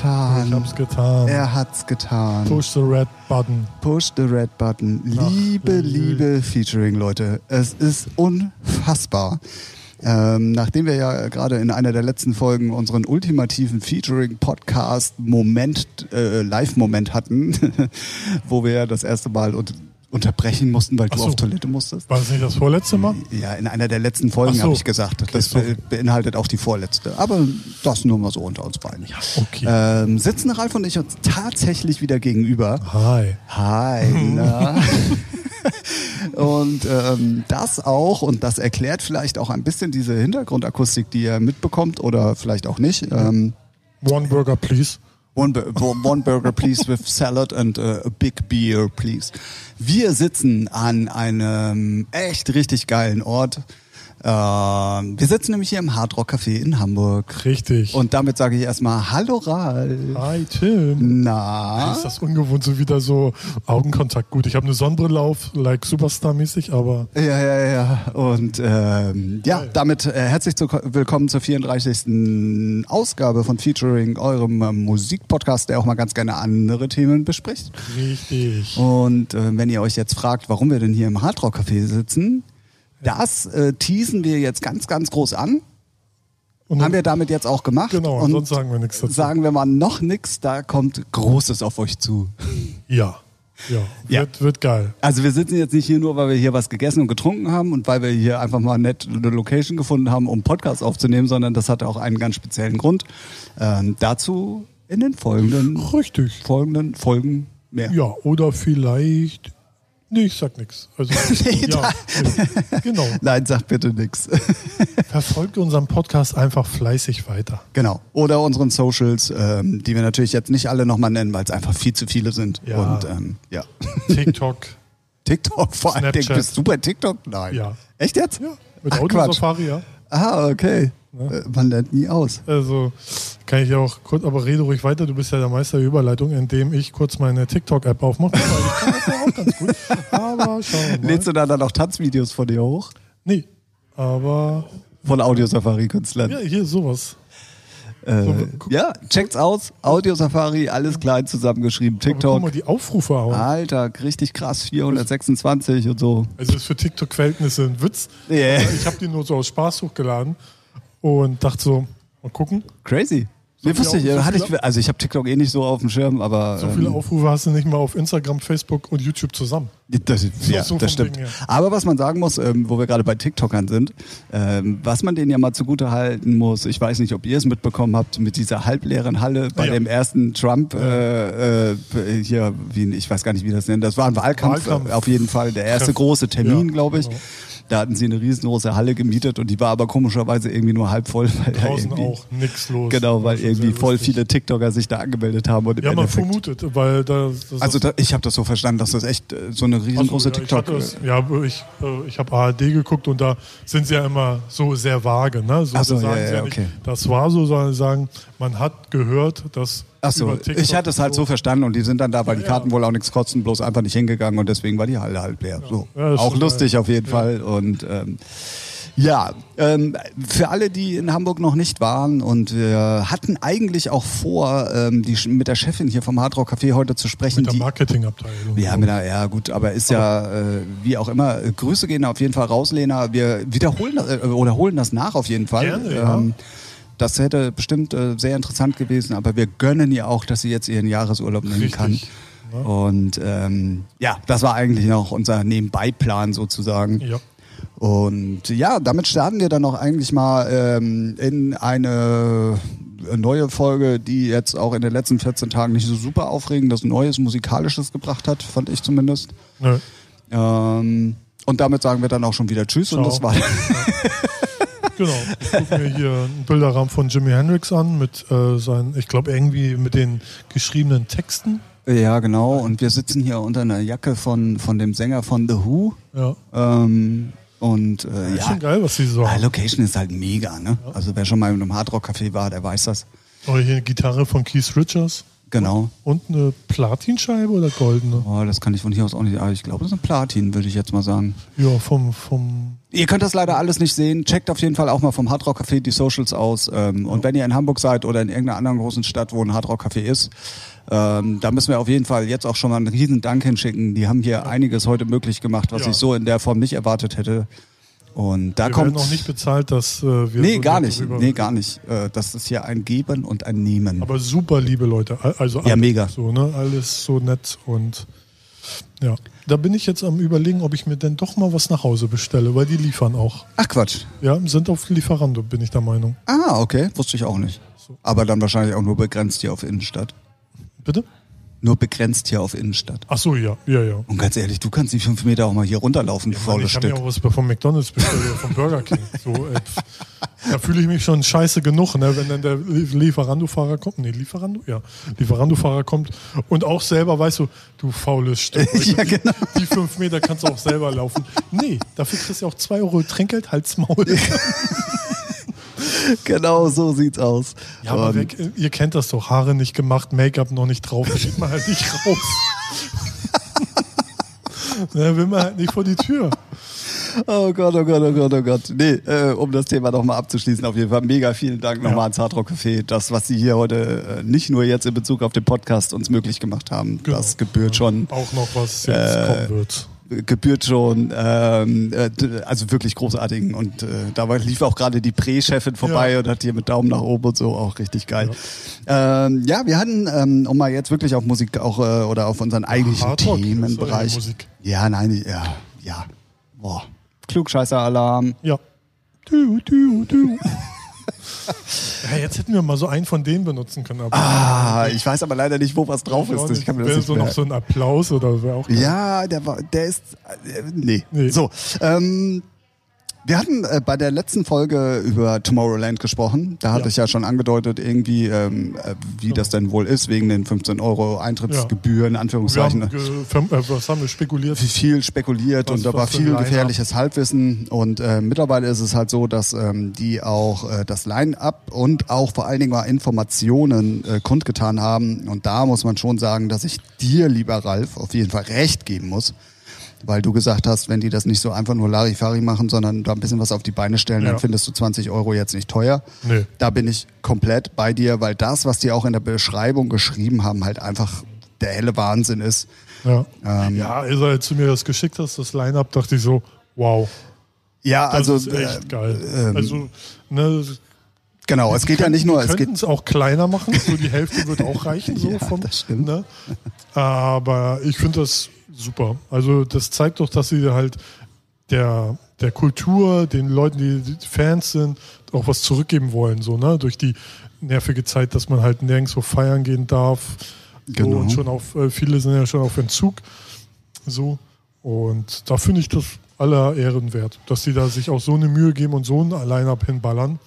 getan. Ich hab's getan. Er hat's getan. Push the red button. Push the red button. Ach, Liebe, Lü- liebe Featuring-Leute. Es ist unfassbar. Ähm, nachdem wir ja gerade in einer der letzten Folgen unseren ultimativen Featuring-Podcast-Moment, äh, Live-Moment hatten, wo wir ja das erste Mal un unterbrechen mussten, weil Ach du so. auf Toilette musstest. War das nicht das vorletzte Mal? Ja, in einer der letzten Folgen so. habe ich gesagt. Das sorry. be beinhaltet auch die vorletzte. Aber das nur mal so unter uns beiden. Okay. Ähm, sitzen Ralf und ich uns tatsächlich wieder gegenüber. Hi. Hi, na? und ähm, das auch, und das erklärt vielleicht auch ein bisschen diese Hintergrundakustik, die ihr mitbekommt oder vielleicht auch nicht. Ähm, One burger, please. One, one burger, please, with salad and uh, a big beer, please. Wir sitzen an einem echt richtig geilen Ort. Ähm, wir sitzen nämlich hier im Hard Rock Café in Hamburg. Richtig. Und damit sage ich erstmal Hallo Ralf. Hi, Tim. Na? Ist das ungewohnt, so wieder so Augenkontakt. Gut, ich habe eine Sonnenbrille auf, like Superstar-mäßig, aber Ja, ja, ja. Und ähm, ja, damit äh, herzlich zu, willkommen zur 34. Ausgabe von Featuring, eurem ähm, Musikpodcast, der auch mal ganz gerne andere Themen bespricht. richtig. Und äh, wenn ihr euch jetzt fragt, warum wir denn hier im Hardrock Café sitzen, das äh, teasen wir jetzt ganz, ganz groß an. Und Haben wir damit jetzt auch gemacht. Genau, und sonst sagen wir nichts dazu. Sagen wir mal noch nichts, da kommt Großes auf euch zu. Ja. Ja. Ja. Wird, wird geil. Also wir sitzen jetzt nicht hier nur, weil wir hier was gegessen und getrunken haben und weil wir hier einfach mal nett eine Location gefunden haben, um Podcast aufzunehmen, sondern das hat auch einen ganz speziellen Grund. Ähm, dazu in den folgenden, Richtig. folgenden Folgen mehr. Ja, oder vielleicht. Nee, ich sag nichts. Also, Nee, ja, nee. genau. Nein, sag bitte nix. Verfolgt unseren Podcast einfach fleißig weiter. genau. Oder unseren Socials, ähm, die wir natürlich jetzt nicht alle nochmal nennen, weil es einfach viel zu viele sind. Ja. Und ähm, ja. TikTok. TikTok vor allem. Bist du bei TikTok? Nein. Ja. Echt jetzt? Ja, mit Ach, Quatsch. Audio-Safari, ja. Ah, okay. Äh, Man lernt nie aus. Also kann ich ja auch kurz, aber rede ruhig weiter. Du bist ja der Meister der Überleitung, indem ich kurz meine TikTok-App aufmache. Das ja auch ganz gut. Aber schauen wir mal. Lädst du da dann auch Tanzvideos von dir hoch? Nee, aber Von Audiosafari-Künstlern? ja, hier sowas. Äh, So, ja, checkt's aus. Audio Safari, alles klein zusammengeschrieben. Aber guck mal TikTok. die Aufrufe auch. Alter, richtig krass. 426 und so. Also ist für TikTok-Verhältnisse ein Witz. Yeah. Ich habe die nur so aus Spaß hochgeladen und dachte so, mal gucken. Crazy. Nee, viel wusste ich, so hatte ich, also ich habe TikTok eh nicht so auf dem Schirm, aber So viele ähm, Aufrufe hast du nicht mal auf Instagram, Facebook und YouTube zusammen. das, ja, so das stimmt. Ding. Aber was man sagen muss, ähm, wo wir gerade bei TikTokern sind, ähm, was man denen ja mal zugute halten muss, ich weiß nicht, ob ihr es mitbekommen habt, mit dieser halbleeren Halle bei Ja. dem ersten Trump, äh, äh, hier, wie, ich weiß gar nicht, wie das nennt, das war ein Wahlkampf, Wahlkampf. auf jeden Fall, der erste Treff. große Termin, glaube ich. genau. Da hatten sie eine riesengroße Halle gemietet und die war aber komischerweise irgendwie nur halb voll. Weil da Draußen auch nichts los. Genau, weil irgendwie voll lustig. viele TikToker sich da angemeldet haben. Und Ja, man Endeffekt- vermutet, weil da, also da, ich habe das so verstanden, dass das echt äh, so eine riesengroße Ach so, TikTok... Ja, ich, ja, ich, äh, ich habe ARD geguckt und da sind sie ja immer so sehr vage. Ne? So, so, da sagen ja, sie ja, nicht, okay. das war so, sondern sagen, man hat gehört, dass Achso, ich hatte es halt so verstanden und die sind dann da, weil die Karten wohl auch nichts kosten, bloß einfach nicht hingegangen und deswegen war die Halle halt leer. So. Auch lustig auf jeden. Fall und ähm, ja, ähm, für alle, die in Hamburg noch nicht waren und wir hatten eigentlich auch vor, ähm, die, mit der Chefin hier vom Hard Rock Café heute zu sprechen. mit der Marketingabteilung. ja, mit der, ja gut, aber ist ja äh, wie auch immer. Grüße gehen auf jeden Fall raus, Lena. Wir wiederholen äh, oder holen das nach auf jeden Fall. Gerne, ja. Das hätte bestimmt äh, sehr interessant gewesen, aber wir gönnen ihr auch, dass sie jetzt ihren Jahresurlaub nehmen Richtig, kann. Und ähm, ja, das war eigentlich noch unser Nebenbeiplan sozusagen. Ja. Und ja, damit starten wir dann auch eigentlich mal ähm, in eine neue Folge, die jetzt auch in den letzten 14 Tagen nicht so super aufregendes Neues Musikalisches gebracht hat, fand ich zumindest. Nö. Ähm, und damit sagen wir dann auch schon wieder Tschüss und Ciao. das war. Genau. Ich gucke mir hier einen Bilderrahmen von Jimi Hendrix an mit äh, seinen, ich glaube irgendwie mit den geschriebenen Texten. ja, genau. Und wir sitzen hier unter einer Jacke von, von dem Sänger von The Who. Ja. Ähm, und äh, Ist ja, schon geil, was sie so haben. Location ist halt mega, ne? Also wer schon mal in einem Hardrock-Café war, der weiß das. Oder hier eine Gitarre von Keith Richards. Genau. Und eine Platinscheibe oder goldene? Oh, das kann ich von hier aus auch nicht. Aber ich glaube, das ist ein Platin, würde ich jetzt mal sagen. Ja, vom, vom Ihr könnt das leider alles nicht sehen. Checkt auf jeden Fall auch mal vom Hard Rock Café die Socials aus. Ähm, Und wenn ihr in Hamburg seid oder in irgendeiner anderen großen Stadt, wo ein Hard Rock Café ist, ähm, da müssen wir auf jeden Fall jetzt auch schon mal einen riesen Dank hinschicken. Die haben hier einiges heute möglich gemacht, was Ja. ich so in der Form nicht erwartet hätte. Und da wir kommt. noch nicht bezahlt, dass äh, wir nee, so gar nicht. Nee, gar nicht. Äh, das ist hier ein Geben und ein Nehmen. Aber super liebe Leute. Al- Also Ja, mega. So, ne? Alles so nett und ja. Da bin ich jetzt am überlegen, ob ich mir denn doch mal was nach Hause bestelle, weil die liefern auch. Ach Quatsch. Ja, sind auf Lieferando, bin ich der Meinung. Ah, okay. Wusste ich auch nicht. Aber dann wahrscheinlich auch nur begrenzt hier auf Innenstadt. Bitte? Nur begrenzt hier auf Innenstadt. Ach so, ja, ja, ja. Und ganz ehrlich, du kannst die fünf Meter auch mal hier runterlaufen, du Mann, faules ich habe Stück. mir auch was vom McDonalds bestellt oder vom Burger King. So, äh, da fühle ich mich schon scheiße genug, ne, wenn dann der Lie- Lieferando-Fahrer kommt. Nee, Lieferando? Ja. Lieferando-Fahrer kommt und auch selber weißt du, du faules Stück. du, Ja, genau. die, fünf Meter kannst du auch selber laufen. Nee, dafür kriegst du auch zwei Euro Trinkgeld, Hals, Maul. Genau so sieht's aus. Ja, aber Und- weg, ihr kennt das doch. Haare nicht gemacht, Make-up noch nicht drauf, da geht man halt nicht raus. Da will man halt nicht vor die Tür. Oh Gott, oh Gott, oh Gott, oh Gott. Nee, äh, um das Thema nochmal abzuschließen, auf jeden Fall mega vielen Dank nochmal Ja. ans Hardrock Café. Das, was Sie hier heute äh, nicht nur jetzt in Bezug auf den Podcast uns möglich gemacht haben, Genau. das gebührt schon, Auch noch was jetzt Äh, kommen wird. Gebührt schon, ähm, äh, also wirklich großartigen. Und äh, dabei lief auch gerade die Prä-Chefin vorbei Ja. und hat hier mit Daumen nach oben und so auch richtig geil. Ja, ähm, ja wir hatten, ähm, um mal jetzt wirklich auf Musik auch äh, oder auf unseren eigentlichen ist Themenbereich. Musik. Ja, nein, ja, ja. Boah. Klugscheißer-Alarm. Ja. Du, du, du. Ja, jetzt hätten wir mal so einen von denen benutzen können. Aber Ah, ich weiß aber leider nicht, wo was drauf ist. Ich kann mir das Wäre nicht so mehr. noch so ein Applaus oder wäre auch geil. Ja, der war, der ist, äh, nee. Nee. So, ähm, wir hatten äh, bei der letzten Folge über Tomorrowland gesprochen. Da hatte Ja. ich ja schon angedeutet, irgendwie, ähm, äh, wie das denn wohl ist, wegen den 15 Euro Eintrittsgebühren, Wir Anführungszeichen. haben, äh, was haben wir spekuliert? viel spekuliert Was- und da war viel gefährliches Halbwissen und äh, mittlerweile ist es halt so, dass ähm, die auch äh, das Line-up und auch vor allen Dingen mal Informationen äh, kundgetan haben und da muss man schon sagen, dass ich dir, lieber Ralf, auf jeden Fall recht geben muss, weil du gesagt hast, wenn die das nicht so einfach nur Larifari machen, sondern da ein bisschen was auf die Beine stellen, Ja. dann findest du 20 Euro jetzt nicht teuer. Nee. Da bin ich komplett bei dir, weil das, was die auch in der Beschreibung geschrieben haben, halt einfach der helle Wahnsinn ist. Ja. Ähm, ja, als er zu mir das geschickt hast, das Line-Up, dachte ich so, wow, Ja, das also ist echt äh, geil. ähm, also, ne, Genau, es geht ja nicht nur, es geht könnten es auch kleiner machen, so die Hälfte wird auch reichen, so Ja, vom, das. Ne? Aber ich finde das super. Also das zeigt doch, dass sie halt der, der Kultur, den Leuten, die, Fans sind, auch was zurückgeben wollen, so, ne? Durch die nervige Zeit, dass man halt nirgendwo feiern gehen darf. Genau. So, und schon auf, äh, viele sind ja schon auf Entzug. So. Und da finde ich das aller Ehren wert, dass die da sich auch so eine Mühe geben und so ein Line-Up hinballern.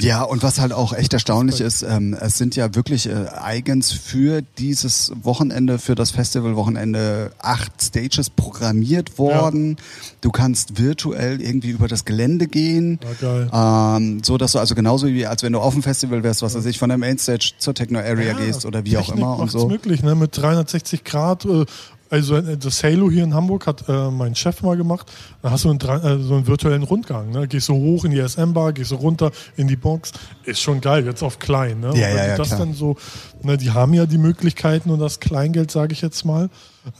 Ja, und was halt auch echt erstaunlich ist, ähm, es sind ja wirklich äh, eigens für dieses Wochenende, für das Festivalwochenende acht Stages programmiert worden. Du kannst virtuell irgendwie über das Gelände gehen. Ja, geil. Ähm, so dass du also genauso wie als wenn du auf dem Festival wärst, was weiß ich, von der Mainstage zur Techno Area Ja, gehst oder wie auch Technik immer und so. möglich, ne? Mit 360 Grad. Äh, also äh, das Halo hier in Hamburg hat äh, mein Chef mal gemacht. Da hast du einen, äh, so einen virtuellen Rundgang. Ne? Gehst du hoch in die SM-Bar, gehst du runter in die Box. Ist schon geil, jetzt auf klein. Ne? Ja, ja, die ja, das klar. dann so, ne, die haben ja die Möglichkeiten und das Kleingeld, sage ich jetzt mal,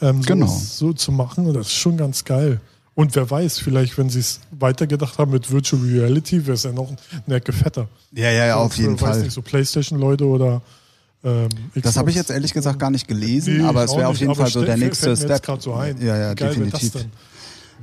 ähm, so, Genau. so zu machen. Und das ist schon ganz geil. Und wer weiß, vielleicht, wenn sie es weitergedacht haben mit Virtual Reality, wäre es ja noch eine Ecke fetter. Ja, ja, ja, auf jeden Weiß Fall. nicht, so Playstation-Leute oder ähm, Das habe ich jetzt ehrlich gesagt gar nicht gelesen, Nee, aber es wäre auf jeden Fall so der nächste fällt mir jetzt Step. so ein. Ja, ja, geil definitiv.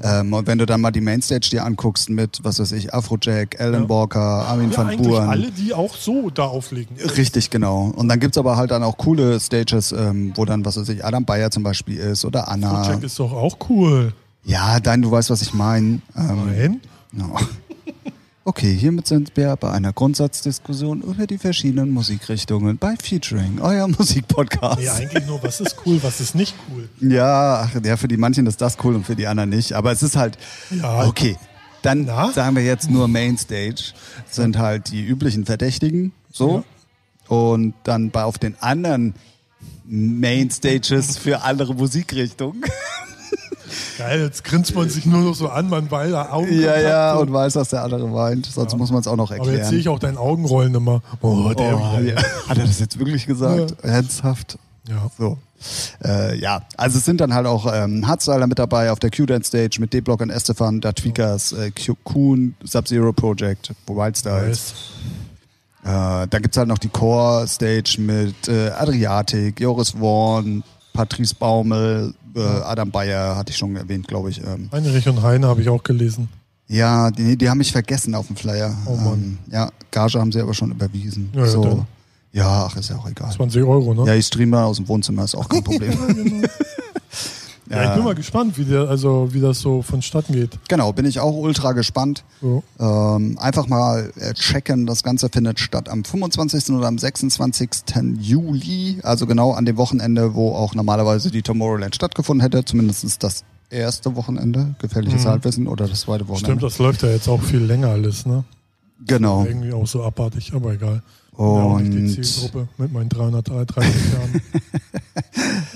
Ähm, und wenn du dann mal die Mainstage dir anguckst mit, was weiß ich, Afrojack, Alan Ja. Walker, Armin Ja, van Buuren. alle, die auch so da auflegen. Richtig, genau. Und dann gibt's aber halt dann auch coole Stages, ähm, wo dann, was weiß ich, Adam Bayer zum Beispiel ist oder Anna. Jack ist doch auch cool. Ja, dein, du weißt, was ich meine. Ähm, Nein? no. Okay, hiermit sind wir bei einer Grundsatzdiskussion über die verschiedenen Musikrichtungen bei Featuring, euer Musikpodcast. Nee, eigentlich nur, was ist cool, was ist nicht cool. Ja, ach, ja, für die manchen ist das cool und für die anderen nicht. Aber es ist halt, Ja. okay. Dann Na? sagen wir jetzt nur Mainstage, sind halt die üblichen Verdächtigen, so. Und dann bei auf den anderen Mainstages für andere Musikrichtungen. Geil, jetzt grinst man sich nur noch so an, man weil er Augen Ja, ja, und weiß, dass der andere weint. Sonst muss man es auch noch erklären. Aber jetzt sehe ich auch deinen Augenrollen immer. Oh, der Oh, ja. Hat er das jetzt wirklich gesagt? Ernsthaft? Ja. So. Äh, ja, also es sind dann halt auch ähm, Hardstyler mit dabei auf der Q-Dance Stage mit D-Block und Estefan, Da Tweakers, äh, Kuhn, Sub-Zero Project, Wildstyles. Nice. Äh, dann gibt's halt noch die Core Stage mit äh, Adriatik, Joris Worn, Patrice Baumel, äh, Adam Bayer, hatte ich schon erwähnt, glaube ich. Ähm, Heinrich und Heine habe ich auch gelesen. ja, die, die haben mich vergessen auf dem Flyer. Oh Mann. Ähm, ja, Gage haben sie aber schon überwiesen. Ja, ja, so. dann. ja, ach, ist ja auch egal. 20 Euro, ne? Ja, ich streame aus dem Wohnzimmer, ist auch kein Problem. Ja, ich bin mal gespannt, wie, der, also, wie das so vonstatten geht. genau, bin ich auch ultra gespannt. So. Ähm, einfach mal äh, checken, das Ganze findet statt am 25. oder am 26. Juli, also genau an dem Wochenende, wo auch normalerweise die Tomorrowland stattgefunden hätte, zumindest das erste Wochenende, gefährliches Halbwissen, oder das zweite Stimmt, Wochenende. das läuft ja jetzt auch viel länger alles, ne? Genau. Irgendwie auch so abartig, aber egal. Bin ja nicht die Und Zielgruppe mit meinen 330 Jahren.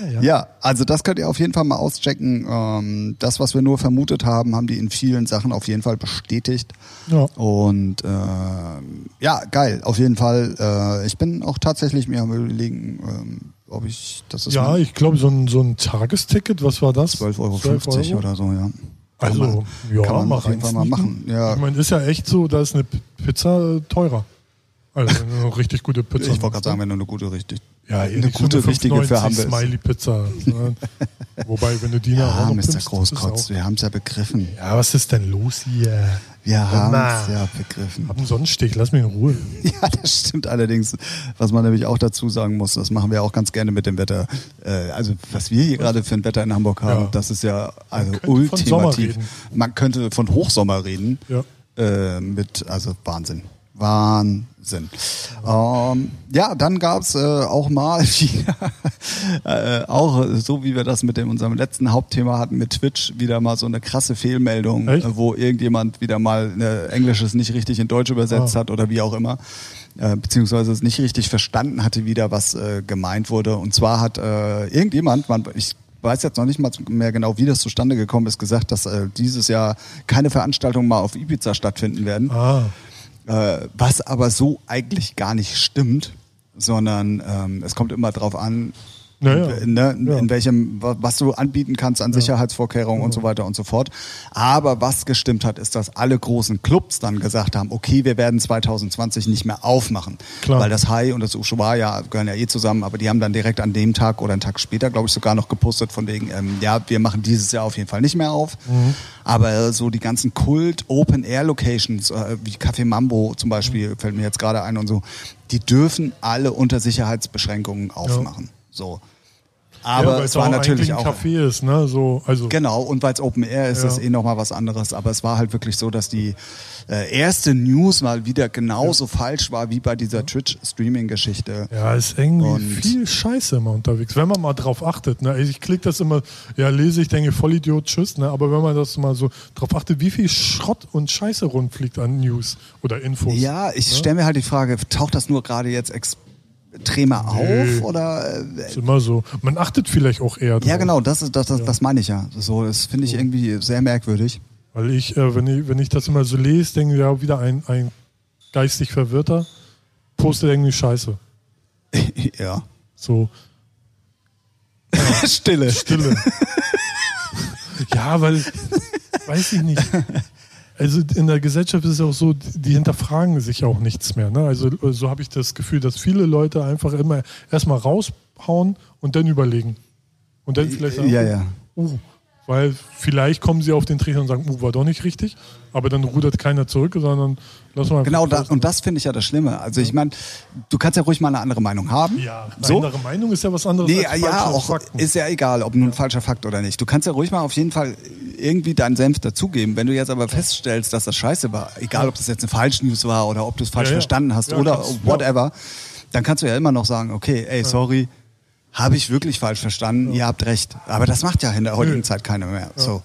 ja, ja. ja, also das könnt ihr auf jeden Fall mal auschecken. Ähm, das, was wir nur vermutet haben, haben die in vielen Sachen auf jeden Fall bestätigt. ja. Und ähm, ja, geil, auf jeden Fall. Äh, ich bin auch tatsächlich mir am überlegen, ähm, ob ich, das ist Ja, ich glaube, so ein, so ein Tagesticket, was war das? 12,50 Euro 12 Euro? oder so, ja. Kann Also, man, ja, kann man mal auf jeden Fall mal machen. Ja, Ich meine, ist ja echt so, da ist eine Pizza äh, teurer. Also, wenn du eine richtig gute Pizza ich wollte gerade sagen, wenn du eine gute, richtig, Ja, eine so gute, eine richtige für 5,90 haben willst. Smiley-Pizza. Ne? Wobei, wenn du die Ja, noch Mr. pimpst, Großkotz, wir haben es ja begriffen. Ja, was ist denn los hier? Wir haben es ja begriffen. Hab einen Sonnenstich, lass mich in Ruhe. Ja, das stimmt allerdings. Was man nämlich auch dazu sagen muss, das machen wir auch ganz gerne mit dem Wetter. Äh, also was wir hier gerade für ein Wetter in Hamburg haben, Ja. das ist ja also Sommer ultimativ. Man könnte von Hochsommer reden. Ja. Äh, mit, also Wahnsinn. Wahnsinn. Ähm, ja, dann gab's äh, auch mal wieder, äh, auch so wie wir das mit dem, unserem letzten Hauptthema hatten mit Twitch, wieder mal so eine krasse Fehlmeldung, äh, wo irgendjemand wieder mal äh, Englisches nicht richtig in Deutsch übersetzt Ah. hat oder wie auch immer. Äh, beziehungsweise es nicht richtig verstanden hatte wieder, was äh, gemeint wurde. Und zwar hat äh, irgendjemand, man, ich weiß jetzt noch nicht mal mehr genau, wie das zustande gekommen ist, gesagt, dass dieses Jahr keine Veranstaltungen mal auf Ibiza stattfinden werden. Ah, Äh, was aber so eigentlich gar nicht stimmt, sondern ähm, es kommt immer drauf an, Naja. in, ne, Ja. in welchem, wa- was du anbieten kannst an Sicherheitsvorkehrungen und so weiter und so fort. Aber was gestimmt hat, ist, dass alle großen Clubs dann gesagt haben, okay, wir werden 2020 nicht mehr aufmachen. Klar. Weil das Hai und das Ushuaia gehören ja eh zusammen, aber die haben dann direkt an dem Tag oder einen Tag später, glaube ich, sogar noch gepostet von wegen, ähm, ja, wir machen dieses Jahr auf jeden Fall nicht mehr auf. Aber so die ganzen Kult Open Air Locations, äh, wie Café Mambo zum Beispiel, fällt mir jetzt gerade ein und so, die dürfen alle unter Sicherheitsbeschränkungen aufmachen. So. Aber ja, weil es war auch natürlich auch. ein Café ist, ne? So, also, Genau, und weil es Open Air ist, Ja. ist eh nochmal was anderes. Aber es war halt wirklich so, dass die äh, erste News mal wieder genauso falsch war wie bei dieser Twitch-Streaming-Geschichte. Ja, ist irgendwie Und- viel Scheiße immer unterwegs. Wenn man mal drauf achtet, ne? Ich klicke das immer, ja, lese ich, denke, Vollidiot, tschüss, ne? Aber wenn man das mal so drauf achtet, wie viel Schrott und Scheiße rundfliegt an News oder Infos. Ja, ich stelle mir halt die Frage, taucht das nur gerade jetzt extremer Nee. auf oder äh, Ist immer so. Man achtet vielleicht auch eher drauf. ja genau, das ist das, das, das meine ich ja. So, das finde ich irgendwie sehr merkwürdig. Weil ich, äh, wenn ich, wenn ich das immer so lese, denke ich, ja, wieder ein, ein geistig Verwirrter postet irgendwie Scheiße. ja. So, Stille. Stille. ja, weil, weiß ich nicht. Also in der Gesellschaft ist es auch so, die hinterfragen sich auch nichts mehr. Ne? Also so habe ich das Gefühl, dass viele Leute einfach immer erstmal raushauen und dann überlegen. Und dann vielleicht sagen, Ja, ja. Uh, weil vielleicht kommen sie auf den Trichter und sagen, uh, war doch nicht richtig, aber dann rudert keiner zurück, sondern lass mal. Genau, da, und das finde ich ja das Schlimme. Also ich meine, du kannst ja ruhig mal eine andere Meinung haben. Ja, eine so. andere Meinung ist ja was anderes Nee, als ja, auch Fakten. ist ja egal, ob nun ein falscher Fakt oder nicht. Du kannst ja ruhig mal auf jeden Fall irgendwie deinen Senf dazugeben. Wenn du jetzt aber feststellst, dass das scheiße war, egal ob das jetzt eine Falschnews war oder ob du es falsch Ja, ja. verstanden hast Ja, oder kannst- whatever, dann kannst du ja immer noch sagen, okay, ey, sorry, habe ich wirklich falsch verstanden, ihr habt recht. Aber das macht ja in der heutigen Nö. Zeit keiner mehr. So.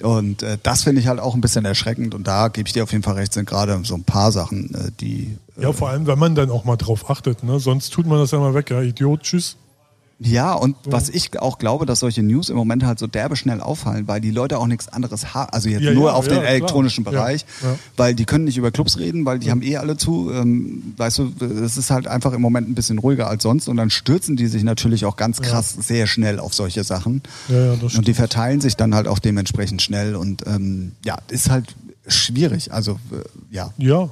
Und äh, das finde ich halt auch ein bisschen erschreckend und da gebe ich dir auf jeden Fall recht, sind gerade so ein paar Sachen, äh, die Ja, vor allem, wenn man dann auch mal drauf achtet. Ne? Sonst tut man das ja mal weg. Ja, Idiot, tschüss. Ja, und was ich auch glaube, dass solche News im Moment halt so derbe schnell auffallen, weil die Leute auch nichts anderes haben. Also jetzt Ja, nur ja, auf ja, den klar. elektronischen Ja, Bereich, weil die können nicht über Clubs reden, weil die haben eh alle zu. Ähm, weißt du, es ist halt einfach im Moment ein bisschen ruhiger als sonst und dann stürzen die sich natürlich auch ganz krass sehr schnell auf solche Sachen. Ja, ja, das und die verteilen sich dann halt auch dementsprechend schnell und ähm, ja, ist halt schwierig. Also äh, ja. Ja.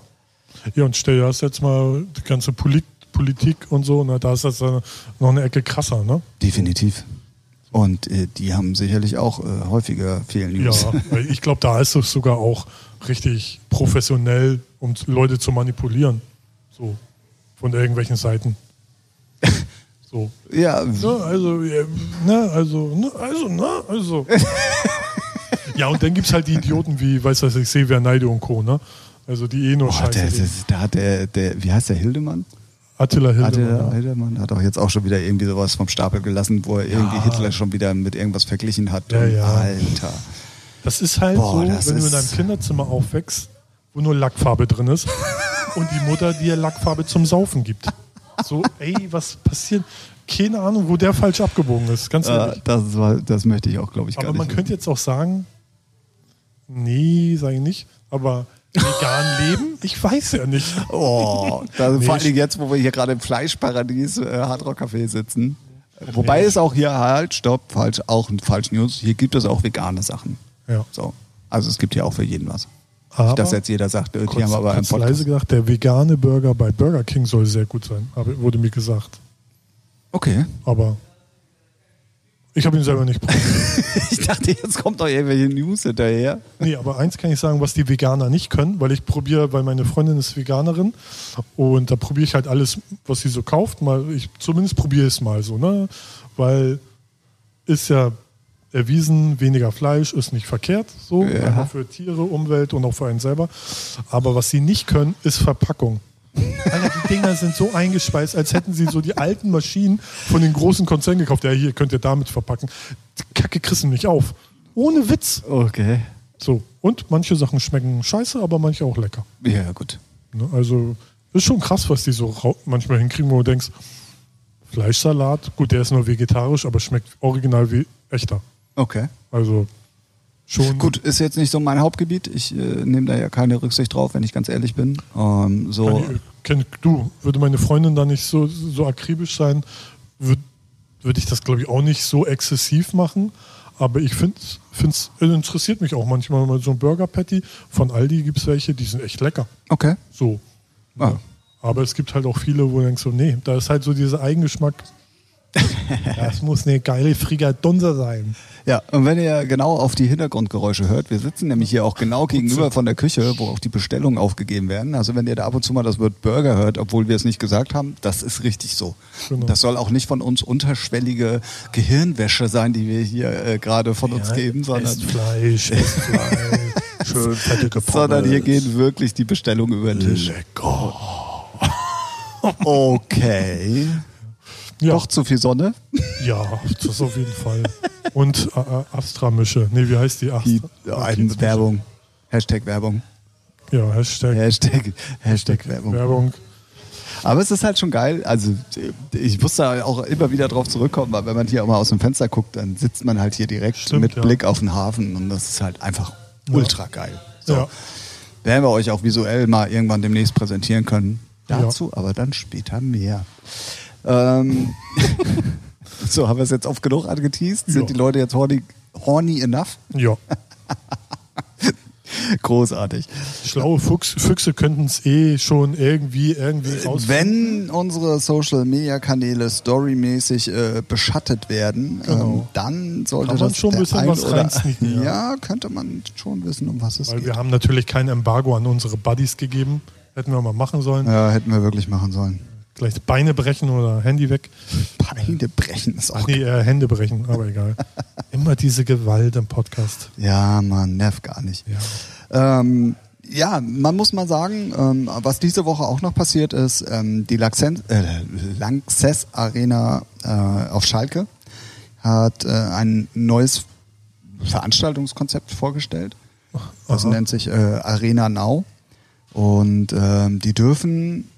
Ja, und stell dir das jetzt mal die ganze Polit Politik und so, na, da ist das äh, noch eine Ecke krasser, ne? Definitiv. Und äh, die haben sicherlich auch äh, häufiger Fehlnews. Ja, weil ich glaube, da ist es sogar auch richtig professionell, um Leute zu manipulieren. So, von irgendwelchen Seiten. So. Ja, Ne, also, ja, ne, also, ne, also, ne, also. ja, und dann gibt es halt die Idioten wie, weiß was ich sehe, wer Neide und Co., ne? Also die eh nur Boah, Scheiße. der, hat der, der, wie heißt der Hildemann? Attila Hildemann. Attila. Hildemann hat auch jetzt auch schon wieder irgendwie sowas vom Stapel gelassen, wo er irgendwie Ja. Hitler schon wieder mit irgendwas verglichen hat. Ja, ja. Alter. Das ist halt Boah, so, wenn du in ist- einem Kinderzimmer aufwächst, wo nur Lackfarbe drin ist und die Mutter dir Lackfarbe zum Saufen gibt. So, ey, was passiert? Keine Ahnung, wo der falsch abgebogen ist, ganz Äh, ehrlich. das, war, das möchte ich auch, glaube ich, gar Aber nicht. man könnte jetzt auch sagen, nee, sage ich nicht, aber vegan leben, ich weiß ja nicht. Oh, da, Nee, vor Dingen jetzt, wo wir hier gerade im Fleischparadies äh, Hardrock Café sitzen. Wobei es auch hier halt, stopp, falsch, auch ein falsch News. Hier gibt es auch vegane Sachen. Ja. So. Also es gibt hier auch für jeden was. Aber Nicht, dass jetzt jeder sagt, äh, die kurz, haben aber einen kurz leise Podcast. gedacht, der vegane Burger bei Burger King soll sehr gut sein, wurde mir gesagt. Okay. Aber ich habe ihn selber nicht probiert. Ich dachte, jetzt kommt noch irgendwelche News hinterher. Nee, aber eins kann ich sagen, was die Veganer nicht können, weil ich probiere, weil meine Freundin ist Veganerin und da probiere ich halt alles, was sie so kauft, mal, ich zumindest probiere es mal so, ne? Weil ist ja erwiesen, weniger Fleisch ist nicht verkehrt, so, Ja. für Tiere, Umwelt und auch für einen selber. Aber was sie nicht können, ist Verpackung. Alter, die Dinger sind so eingespeist, als hätten sie so die alten Maschinen von den großen Konzernen gekauft. Ja, hier könnt ihr damit verpacken. Die Kacke du nicht auf. Ohne Witz. Okay. So, und manche Sachen schmecken scheiße, aber manche auch lecker. Ja, gut. Ne? Also ist schon krass, was die so manchmal hinkriegen, wo du denkst, Fleischsalat, gut, der ist nur vegetarisch, aber schmeckt original wie echter. Okay. Also schon. Gut, ist jetzt nicht so mein Hauptgebiet. Ich äh, nehme da ja keine Rücksicht drauf, wenn ich ganz ehrlich bin. Ähm, so. Ich- Kenn, du, würde meine Freundin da nicht so, so akribisch sein, würde würd ich das, glaube ich, auch nicht so exzessiv machen. Aber ich finde es interessiert mich auch manchmal mal so ein Burger Patty. Von Aldi gibt es welche, die sind echt lecker. Okay. So. Ah. Aber es gibt halt auch viele, wo du denkst so, nee, da ist halt so dieser Eigengeschmack. das muss eine geile Frikadunse sein. Ja, und wenn ihr genau auf die Hintergrundgeräusche hört, wir sitzen nämlich hier auch genau gegenüber von der Küche, wo auch die Bestellungen aufgegeben werden. Also wenn ihr da ab und zu mal das Wort Burger hört, obwohl wir es nicht gesagt haben, das ist richtig so. Genau. Das soll auch nicht von uns unterschwellige Gehirnwäsche sein, die wir hier äh, gerade von uns geben, sondern, Esst Fleisch, esst Fleisch. Schön fettige Pommes. sondern hier gehen wirklich die Bestellungen über den Tisch. Lecker. Okay. Ja, Doch zu viel Sonne. ja, das auf jeden Fall. Und äh, äh, Astra-Mische. Nee, wie heißt die? Astra? Die, ein, Werbung. Hashtag Werbung. Ja, Hashtag Hashtag, Hashtag Werbung. Werbung. Aber es ist halt schon geil. Also ich muss da auch immer wieder drauf zurückkommen, weil wenn man hier auch mal aus dem Fenster guckt, dann sitzt man halt hier direkt Stimmt, mit ja. Blick auf den Hafen und das ist halt einfach ultra geil. So. Ja. Werden wir euch auch visuell mal irgendwann demnächst präsentieren können. Ja. Dazu aber dann später mehr. Ähm, so, haben wir es jetzt oft genug angeteased? Sind Ja. die Leute jetzt horny, horny enough? Ja. Großartig. Schlaue Fuchs, Füchse könnten es eh schon irgendwie, irgendwie rausfinden. Wenn unsere Social Media Kanäle storymäßig äh, beschattet werden, ähm, Genau. dann sollte Kann man das schon der bisschen ein was oder- ja. ja. könnte man schon wissen, um was es Weil geht. wir haben natürlich kein Embargo an unsere Buddies gegeben. Hätten wir mal machen sollen. ja, hätten wir wirklich machen sollen. Vielleicht Beine brechen oder Handy weg. Beine brechen ist auch. Ach nee, äh, Hände brechen, aber egal. Immer diese Gewalt im Podcast. Ja, man, nervt gar nicht. Ja. Ähm, ja, man muss mal sagen, ähm, was diese Woche auch noch passiert ist, ähm, die Laxen äh, Lanxess Arena äh, auf Schalke hat äh, ein neues Veranstaltungskonzept vorgestellt. Das Aha. nennt sich äh, Arena Now. Und ähm, die dürfen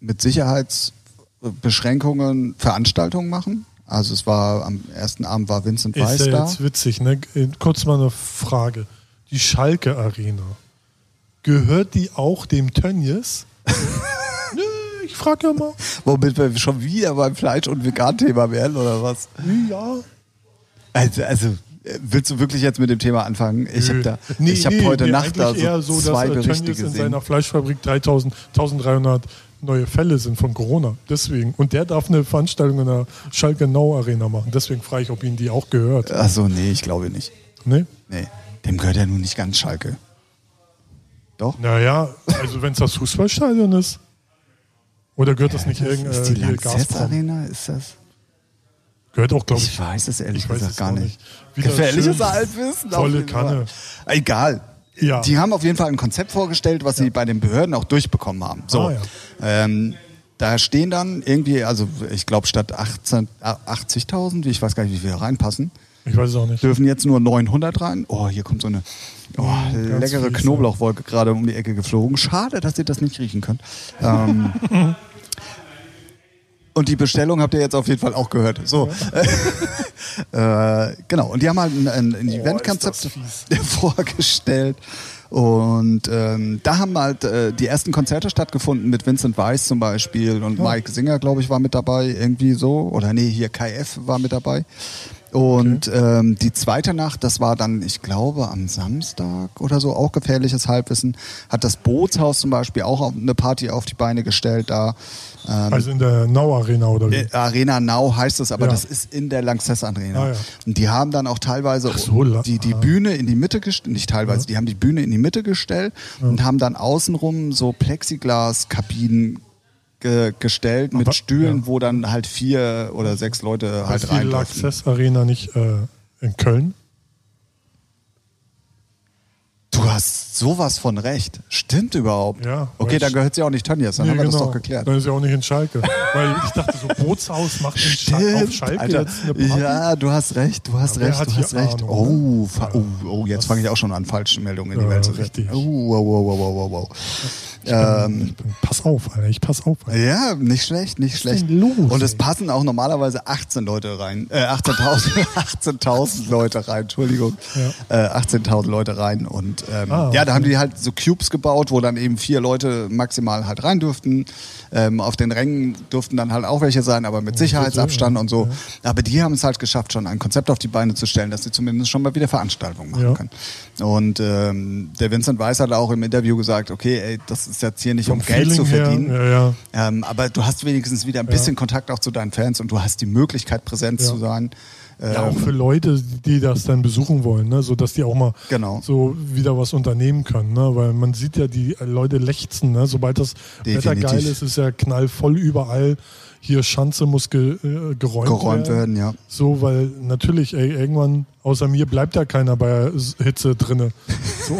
mit Sicherheitsbeschränkungen Veranstaltungen machen. Also es war am ersten Abend war Vincent Ist Weiss ja da. jetzt witzig, ne? Kurz mal eine Frage. Die Schalke Arena, gehört die auch dem Tönnies? Nö, ich frage ja mal. Womit wir schon wieder beim Fleisch- und Vegan-Thema werden, oder was? Ja. Also, also äh, willst du wirklich jetzt mit dem Thema anfangen? Ich habe da, Nee, ich habe nee, heute nee, Nacht da so, so, zwei dass äh, Berichte Tönnies in gesehen. seiner Fleischfabrik 3000, 1300 neue Fälle sind von Corona. Deswegen. Und der darf eine Veranstaltung in der Schalke Nau Arena machen. Deswegen frage ich, ob ihm die auch gehört. Achso, nee, ich glaube nicht. Ne? Nee, dem gehört ja nun nicht ganz Schalke. Doch? Naja, also wenn es das Fußballstadion ist. Oder gehört das nicht irgendein ist die äh, Lanxess? Arena? Ist das? Gehört auch, glaube ich. Ich weiß es ehrlich gesagt es gar nicht. nicht. Gefährliches Halbwissen. volle Kanne. Fall. Egal. Ja. Die haben auf jeden Fall ein Konzept vorgestellt, was sie bei den Behörden auch durchbekommen haben. So. Ah, ja. ähm, da stehen dann irgendwie, also ich glaube statt 18 äh, 80.000, ich weiß gar nicht, wie viele reinpassen, Ich weiß es auch nicht. dürfen jetzt nur 900 rein. Oh, hier kommt so eine oh, ganz leckere Knoblauchwolke gerade um die Ecke geflogen. Schade, dass ihr das nicht riechen könnt. Ähm, und die Bestellung habt ihr jetzt auf jeden Fall auch gehört. So. äh, genau. Und die haben halt ein, ein, ein Eventkonzept ist das vorgestellt. Und ähm, da haben halt äh, die ersten Konzerte stattgefunden mit Vincent Weiss zum Beispiel und Mike Singer, glaube ich, war mit dabei, irgendwie so. Oder nee, hier KF war mit dabei. Und ähm, die zweite Nacht, das war dann, ich glaube, am Samstag oder so, auch gefährliches Halbwissen, hat das Bootshaus zum Beispiel auch eine Party auf die Beine gestellt da. Ähm, Also in der Nau Arena oder wie? äh, Arena Now heißt es, aber Ja. das ist in der Lanxess Arena. Ah, ja. Und die haben dann auch teilweise so, die, die ah. Bühne in die Mitte gestellt, nicht teilweise, die haben die Bühne in die Mitte gestellt und haben dann außenrum so Plexiglaskabinen ge gestellt mit Aber- Stühlen, ja. wo dann halt vier oder sechs Leute halt die rein dürfen. Laxess Arena nicht äh, in Köln? Du hast sowas von recht. Stimmt überhaupt. Ja, Okay, dann gehört sie auch nicht Tönnies, dann Nee, haben wir das genau. doch geklärt. Dann ist ja auch nicht in Schalke. Weil ich dachte, so Bootshaus macht in Schalke, auf Schalke Alter. jetzt eine Party. Ja, du hast recht, du hast Ja, wer recht, du hast recht. Ahnung, oh, ne? fa- oh, oh, jetzt fange ich auch schon an, Falschmeldungen in die Ja, Welt zu richtig. Oh, wow, wow, wow, wow, wow, wow. Ähm, Pass auf, Alter, ich pass auf. Alter. ja, nicht schlecht, nicht schlecht. los, Und es ey? passen auch normalerweise 18 Leute rein. Äh, 18.000 18.000 Leute rein, Entschuldigung. Äh, 18.000 Leute rein. Und ähm, Ah, ja, da okay. haben die halt so Cubes gebaut, wo dann eben vier Leute maximal halt rein durften. Ähm, auf den Rängen durften dann halt auch welche sein, aber mit Sicherheitsabstand und so. Aber die haben es halt geschafft, schon ein Konzept auf die Beine zu stellen, dass sie zumindest schon mal wieder Veranstaltungen machen Ja. können. Und ähm, der Vincent Weiss hat auch im Interview gesagt, okay, ey, das ist jetzt hier nicht um Vom Geld zu Feeling verdienen. Ja, ja. Ähm, aber du hast wenigstens wieder ein bisschen Kontakt auch zu deinen Fans und du hast die Möglichkeit, präsent Ja. zu sein. Ja, auch Ähm, für Leute, die das dann besuchen wollen, ne? so dass die auch mal Genau. so wieder was unternehmen können, ne? weil man sieht ja, die Leute lechzen, ne? sobald das Wetter Definitiv. geil ist, ist ja knallvoll überall. Hier Schanze muss ge, äh, geräumt, geräumt werden, ja. So, weil natürlich, ey, irgendwann, außer mir, bleibt da keiner bei Hitze drinne. So.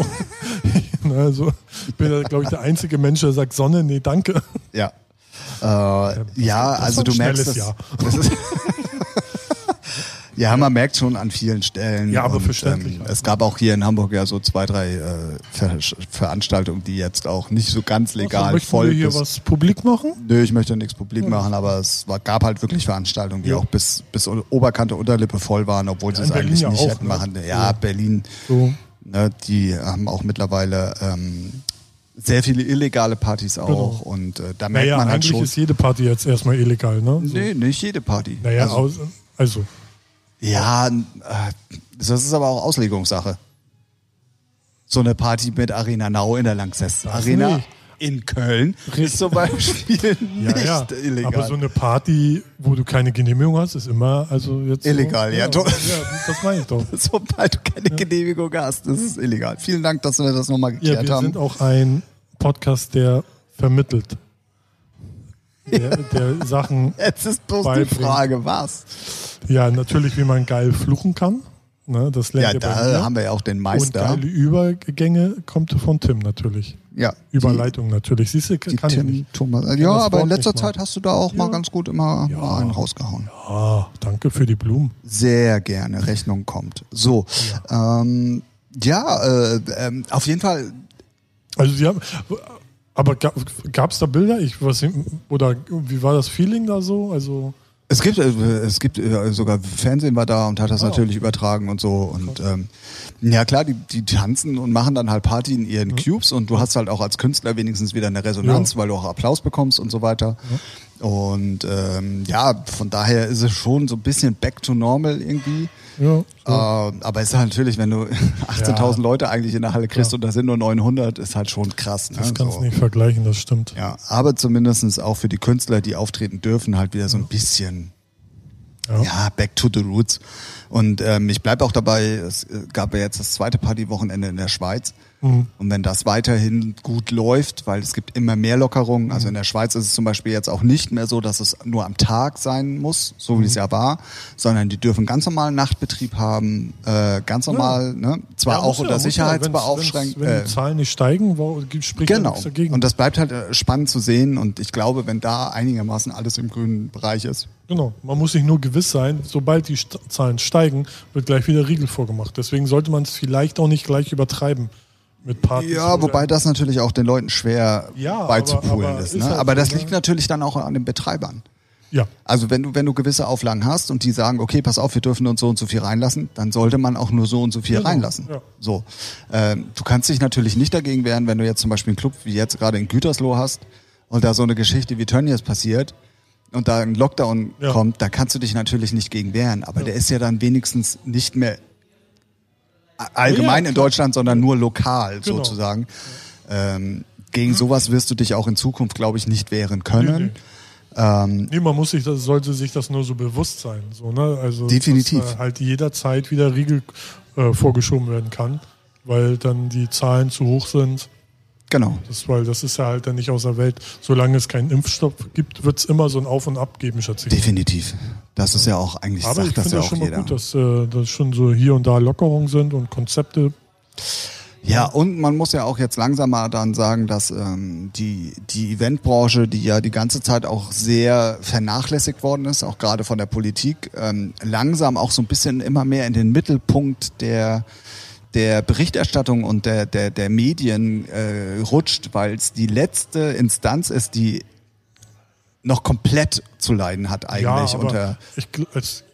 ne, also, ich bin, ja, glaube ich, der einzige Mensch, der sagt Sonne, nee, danke. Ja. Äh, ja, also du merkst das. Ja. das ist ja, man merkt schon an vielen Stellen. Ja, aber und, verständlich. Ähm, es gab auch hier in Hamburg ja so zwei, drei äh, Ver Veranstaltungen, die jetzt auch nicht so ganz legal also, möchten voll wir hier bis- was publik machen? Nö, ich möchte nichts publik machen, aber es war, gab halt wirklich Veranstaltungen, die Ja. auch bis, bis Oberkante Unterlippe voll waren, obwohl sie Ja, es in Berlin eigentlich ja nicht auch, hätten ne? machen. Ja, Ja. Berlin, So. ne, die haben auch mittlerweile ähm, sehr viele illegale Partys auch und äh, da merkt Naja, man halt eigentlich schon. ist jede Party jetzt erstmal illegal, ne? So. Nee, nicht jede Party. Naja, also, also, ja, äh, das ist aber auch Auslegungssache. So eine Party mit Arena Nau in der Lanxess Arena nicht. in Köln ist zum Beispiel ja, nicht ja. illegal. Aber so eine Party, wo du keine Genehmigung hast, ist immer, also jetzt. Illegal, so, ja, ja. doch. Ja, das meine ich doch. Sobald du keine Genehmigung hast, das ist illegal. Vielen Dank, dass wir das nochmal Ja, geklärt wir haben. sind auch ein Podcast, der vermittelt. Der, der Sachen, Jetzt ist bloß die beibringen. Frage, was? ja, natürlich, wie man geil fluchen kann. Ne, das lernt Ja, da mir. haben wir ja auch den Und Meister. geile Übergänge kommt von Tim natürlich. Ja, Überleitung natürlich. Siehst du, Die, die kann ich Tim nicht. Thomas. das Ja, aber in letzter nicht mal. Zeit hast du da auch mal Ja. ganz gut immer Ja. mal einen rausgehauen. Ah, danke für die Blumen. Sehr gerne. Rechnung kommt. So. Ja, ähm, ja äh, ähm, auf jeden Fall. Also sie haben, aber gab es da Bilder? Ich was oder wie war das Feeling da so? Also Es gibt, äh, es gibt äh, sogar Fernsehen war da und hat das Ah. natürlich übertragen und so. Und ähm, ja klar, die, die tanzen und machen dann halt Party in ihren Cubes und du hast halt auch als Künstler wenigstens wieder eine Resonanz, Ja. weil du auch Applaus bekommst und so weiter. Und ähm, ja, von daher ist es schon so ein bisschen back to normal irgendwie. Ja. Ähm, aber es ist halt natürlich, wenn du 18.000 Ja. Leute eigentlich in der Halle kriegst Ja. und da sind nur 900, ist halt schon krass. Ne? Das kannst so. du nicht vergleichen, das stimmt. Ja, aber zumindestens auch für die Künstler, die auftreten dürfen, halt wieder so ein bisschen, Ja. ja, back to the roots. Und ähm, ich bleibe auch dabei, es äh, gab ja jetzt das zweite Partywochenende in der Schweiz. Mhm. Und wenn das weiterhin gut läuft, weil es gibt immer mehr Lockerungen, also in der Schweiz ist es zum Beispiel jetzt auch nicht mehr so, dass es nur am Tag sein muss, so wie es ja war, sondern die dürfen ganz normalen Nachtbetrieb haben, äh, ganz normal, ne? zwar Ja, auch ja, unter ja. Sicherheitsbeaufschränkungen. Wenn's- Wenn die Zahlen nicht steigen, spricht ja Genau. nichts dagegen. Und das bleibt halt äh, spannend zu sehen. Und ich glaube, wenn da einigermaßen alles im grünen Bereich ist. Genau, man muss sich nur gewiss sein, sobald die Zahlen steigen, wird gleich wieder Riegel vorgemacht. Deswegen sollte man es vielleicht auch nicht gleich übertreiben mit Partys. Ja, wobei das natürlich auch den Leuten schwer Ja, beizupulen aber- aber ist. ist Ne? halt aber so, das ne? liegt natürlich dann auch an den Betreibern. Ja, Also wenn du, wenn du gewisse Auflagen hast und die sagen, okay, pass auf, wir dürfen uns so und so viel reinlassen, dann sollte man auch nur so und so viel Genau, reinlassen. ja. So. Ähm, du kannst dich natürlich nicht dagegen wehren, wenn du jetzt zum Beispiel einen Club wie jetzt gerade in Gütersloh hast und da so eine Geschichte wie Tönnies passiert und da ein Lockdown Ja. kommt, da kannst du dich natürlich nicht gegen wehren. Aber der ist ja dann wenigstens nicht mehr allgemein Ja, in. Deutschland, sondern nur lokal Genau. sozusagen. Ähm, gegen sowas wirst du dich auch in Zukunft, glaube ich, nicht wehren können. Nee, Ähm, nee, man muss sich das, sollte sich das nur so bewusst sein. So, ne? also, Definitiv. Dass äh, halt jederzeit wieder Riegel äh, vorgeschoben werden kann, weil dann die Zahlen zu hoch sind. Genau. Das, weil das ist ja halt dann nicht aus der Welt. Solange es keinen Impfstoff gibt, wird es immer so ein Auf und Ab geben, schätze ich. Definitiv. Das ist ja auch eigentlich, Aber ich sagt das finde ja das auch schon mal jeder. gut, dass, äh, dass schon so hier und da Lockerungen sind und Konzepte. Ja, und man muss ja auch jetzt langsam mal dann sagen, dass ähm, die, die Eventbranche, die ja die ganze Zeit auch sehr vernachlässigt worden ist, auch gerade von der Politik, ähm, langsam auch so ein bisschen immer mehr in den Mittelpunkt der der Berichterstattung und der, der, der Medien äh, rutscht, weil es die letzte Instanz ist, die noch komplett zu leiden hat eigentlich ja, unter ich,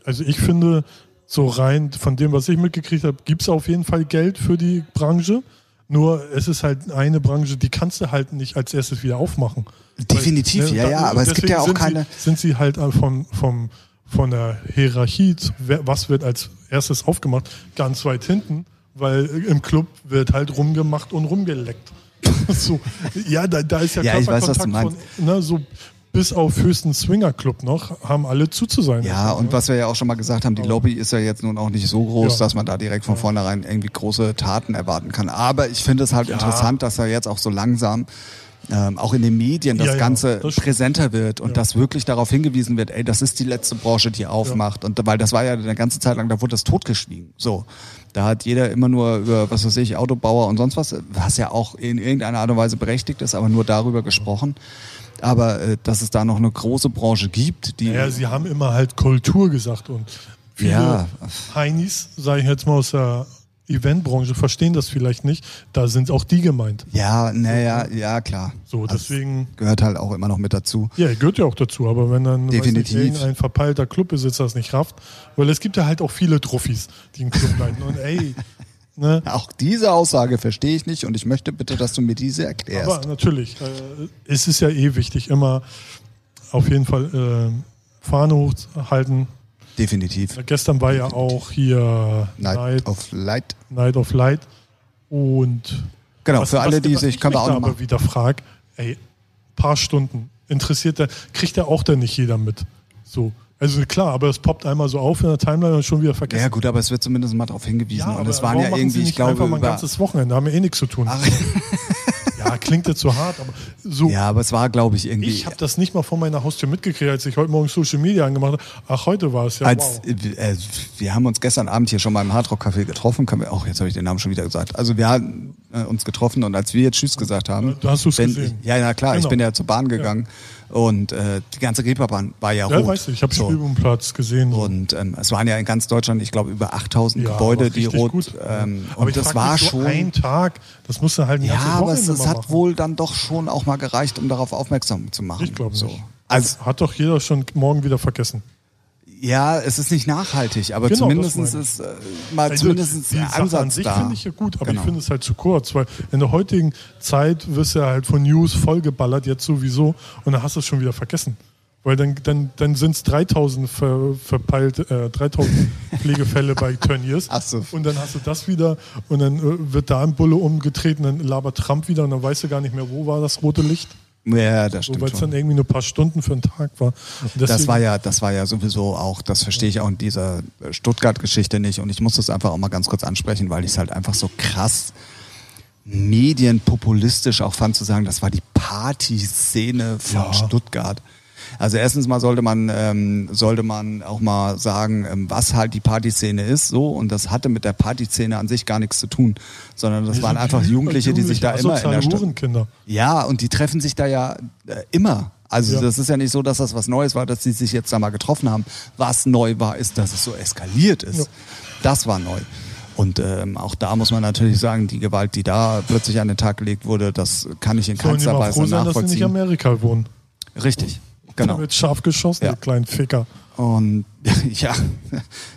also ich finde, so rein von dem, was ich mitgekriegt habe, gibt es auf jeden Fall Geld für die Branche. Nur es ist halt eine Branche, die kannst du halt nicht als erstes wieder aufmachen. Definitiv, ja, da- ja, aber es gibt ja auch sind keine- Sie, sind sie halt äh, vom, vom, von der Hierarchie, was wird als erstes aufgemacht, ganz weit hinten, weil im Club wird halt rumgemacht und rumgeleckt. so, ja, da, da ist ja, Ja, ich weiß, Körperkontakt von, ne, so bis auf höchsten Swingerclub noch, haben alle zu zu sein. Ja, und was wir ja auch schon mal gesagt haben, die Lobby ist ja jetzt nun auch nicht so groß, Ja. dass man da direkt von vornherein irgendwie große Taten erwarten kann. Aber ich finde es halt interessant, dass da jetzt auch so langsam ähm, auch in den Medien das Ja, ja, Ganze das stimmt. präsenter wird und Ja. dass wirklich darauf hingewiesen wird, ey, das ist die letzte Branche, die aufmacht. Und weil das war ja eine ganze Zeit lang, da wurde das totgeschwiegen. So. Da hat jeder immer nur über, was weiß ich, Autobauer und sonst was, was ja auch in irgendeiner Art und Weise berechtigt ist, aber nur darüber gesprochen. Aber äh, dass es da noch eine große Branche gibt, die Ja, sie haben immer halt Kultur gesagt und viele Ja. Heinis, sage ich jetzt mal aus der Eventbranche, verstehen das vielleicht nicht. Da sind auch die gemeint. Ja, naja, ja, klar. So, Also, deswegen, gehört halt auch immer noch mit dazu. ja, gehört ja auch dazu, aber wenn dann Definitiv. Irgendein verpeilter Clubbesitzer das nicht rafft, weil es gibt ja halt auch viele Trophys, die einen Club leiten. Und ey, ne? Auch diese Aussage verstehe ich nicht und ich möchte bitte, dass du mir diese erklärst. Aber natürlich, äh, es ist ja eh wichtig, immer auf jeden Fall äh, Fahne hochhalten. Definitiv. Gestern war ja auch hier Night, Night, of Light. Night of Light. Und Genau, was- für alle, was- die was sich, wir mich auch da aber wieder frag, ey, paar Stunden, interessiert der, kriegt ja auch dann nicht jeder mit. So. Also klar, aber es poppt einmal so auf in der Timeline und schon wieder vergessen. Ja gut, aber es wird zumindest mal darauf hingewiesen. und aber es waren warum ja irgendwie, Sie ich glaube, einfach mal ein ganzes Wochenende, haben wir eh nichts zu tun. Ja, klingt jetzt so hart, aber so. ja, aber es war, glaube ich, irgendwie. Ich habe das nicht mal vor meiner Haustür mitgekriegt, als ich heute Morgen Social Media angemacht habe. Ach, heute war es ja. als, wow. äh, wir haben uns gestern Abend hier schon mal im Hardrock Café getroffen, können wir auch, jetzt habe ich den Namen schon wieder gesagt. Also wir haben äh, uns getroffen und als wir jetzt Tschüss gesagt haben, Da hast du's bin gesehen. Ich, ja, na klar, ich Genau. bin ja zur Bahn gegangen und äh, die ganze Reeperbahn war ja, Ja, rot. weißt du, ich habe So. Spielbudenplatz gesehen. Und ähm, es waren ja in ganz Deutschland, ich glaube, über 8000 Ja, Gebäude, die rot. gut. Ähm, aber und ich das war so schon. ein Tag. Das musste halt ein ja, aber es, es hat machen. wohl dann doch schon auch mal gereicht, um darauf aufmerksam zu machen. Ich glaube so. nicht. Also Hat doch jeder schon morgen wieder vergessen. Ja, es ist nicht nachhaltig, aber Genau, zumindest ist äh, mal Also, zumindest Sache Ansatz an sich finde ich ja gut, aber Genau. ich finde es halt zu kurz, weil in der heutigen Zeit wirst du ja halt von News vollgeballert, jetzt sowieso, und dann hast du es schon wieder vergessen. Weil dann, dann, dann sind es 3000 ver, verpeilt, äh, 3000 Pflegefälle bei Turniers. Ach so. Und dann hast du das wieder und dann äh, wird da ein Bulle umgetreten, dann labert Trump wieder und dann weißt du gar nicht mehr, wo war das rote Licht. Ja, das stimmt weil es dann irgendwie nur ein paar Stunden für einen Tag war. Das war ja, das war ja sowieso auch, das verstehe ich auch in dieser Stuttgart-Geschichte nicht. Und ich muss das einfach auch mal ganz kurz ansprechen, weil ich es halt einfach so krass medienpopulistisch auch fand zu sagen, das war die Partyszene von Ja. Stuttgart. Also erstens mal sollte man ähm, sollte man auch mal sagen, ähm, was halt die Partyszene ist, so und das hatte mit der Partyszene an sich gar nichts zu tun, sondern das Die waren einfach Jugendliche, die sich da immer in der Stadt ja, und die treffen sich da ja äh, immer. Also Ja. das ist ja nicht so, dass das was Neues war, dass sie sich jetzt da mal getroffen haben. Was neu war, ist, dass es so eskaliert ist. Ja. Das war neu. Und ähm, auch da muss man natürlich sagen, die Gewalt, die da plötzlich an den Tag gelegt wurde, das kann ich in Sollen keinster Weise froh sein, dass sie nicht in nachvollziehen. Amerika wohnen. Richtig, Da genau. wird scharf geschossen, Ja. die kleinen Ficker. Und ja,